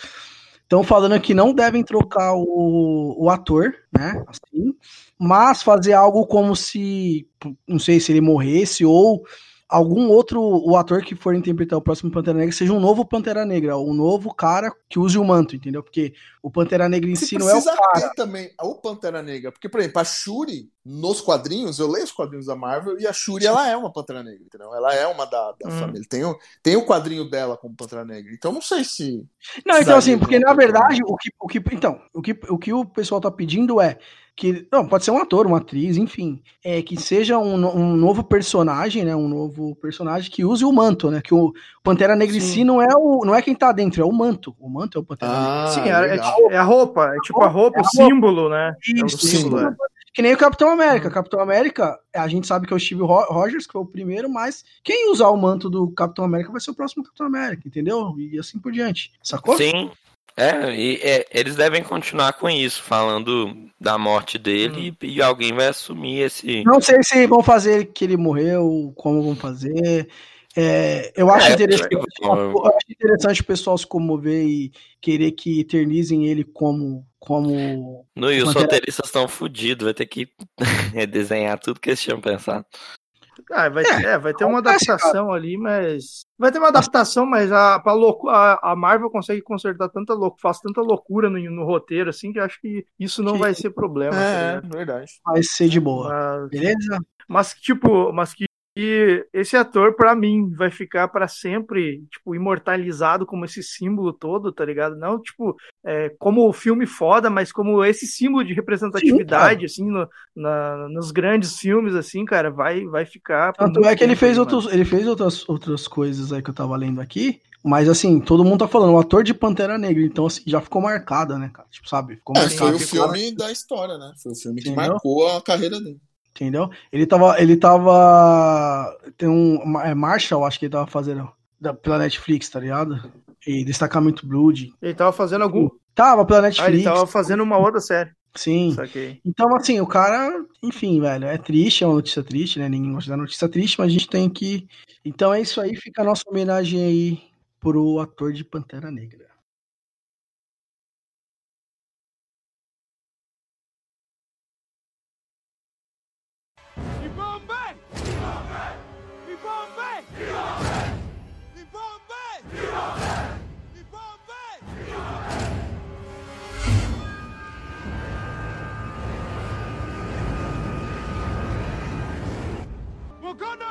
estão falando que não devem trocar o, o ator, né? Assim, mas fazer algo como se, não sei se ele morresse ou algum outro o ator que for interpretar o próximo Pantera Negra seja um novo Pantera Negra, um novo cara que use o manto, entendeu? Porque o Pantera Negra em si não é o cara. ter também o Pantera Negra. Porque, por exemplo, a Shuri, nos quadrinhos, eu leio os quadrinhos da Marvel e a Shuri, ela é uma Pantera Negra, entendeu? Ela é uma da, da Hum. família. Tem o, tem o quadrinho dela como Pantera Negra. Então, não sei se. Não, então assim, porque na verdade, o que, o que, então, o que, o que o pessoal tá pedindo é que, não, pode ser um ator, uma atriz, enfim, é que seja um, um novo personagem, né, um novo personagem que use o manto, né, que o Pantera Negra em Sim. si não é o, não é quem tá dentro, é o manto, o manto é o Pantera Negra. Ah, Sim, é, é, tipo- é a roupa, é tipo a roupa, É a o símbolo, né? É o Isso, símbolo, sim. é. Que nem o Capitão América. Hum. Capitão América, a gente sabe que é o Steve Ro- Rogers, que foi o primeiro, mas quem usar o manto do Capitão América vai ser o próximo Capitão América, entendeu? E assim por diante. Sacou? Sim. É, e é, eles devem continuar com isso, falando da morte dele e, e alguém vai assumir esse. Não sei se vão fazer que ele morreu, como vão fazer. É, eu, acho É, interessante, eu- eu acho interessante o pessoal se comover e querer que eternizem ele como. Como No, e os roteiristas estão fodidos, vai ter que [laughs] redesenhar tudo que eles tinham pensado. Ah, vai, É, é, vai ter uma acontece, adaptação ali, mas. Vai ter uma adaptação, mas a, louco, a, a Marvel consegue consertar tanta louco, faz tanta loucura no, no roteiro, assim, que eu acho que isso não Que- vai ser problema. tá É, ligado? verdade. vai ser de boa. Mas, Beleza? mas, tipo, mas que que esse ator, pra mim, vai ficar pra sempre, tipo, imortalizado como esse símbolo todo, tá ligado? Não, tipo, é, como o filme foda, mas como esse símbolo de representatividade, assim, no- na- nos grandes filmes, assim, cara, vai, vai ficar. Tanto é que ele fez, outros, ele fez outras, outras coisas aí que eu tava lendo aqui. Mas assim, todo mundo tá falando, o ator de Pantera Negra, então assim, já ficou marcada, né, cara? Tipo, sabe? Ficou É, marcado. foi o ficou- filme da história, né? Foi o filme que Entendeu? marcou a carreira dele. Entendeu? Ele tava. Ele tava. Tem um. É Marshall, acho que ele tava fazendo. Da, pela Netflix, tá ligado? E Destacamento Blood. Ele tava fazendo algum. Tava pela Ah, ele Netflix. tava fazendo uma outra série. Sim. Saquei. Então, assim, o cara, enfim, velho, é triste, é uma notícia triste, né? Ninguém gosta da notícia triste, mas a gente tem que. Então é isso aí, fica a nossa homenagem aí pro ator de Pantera Negra. Wakanda forever!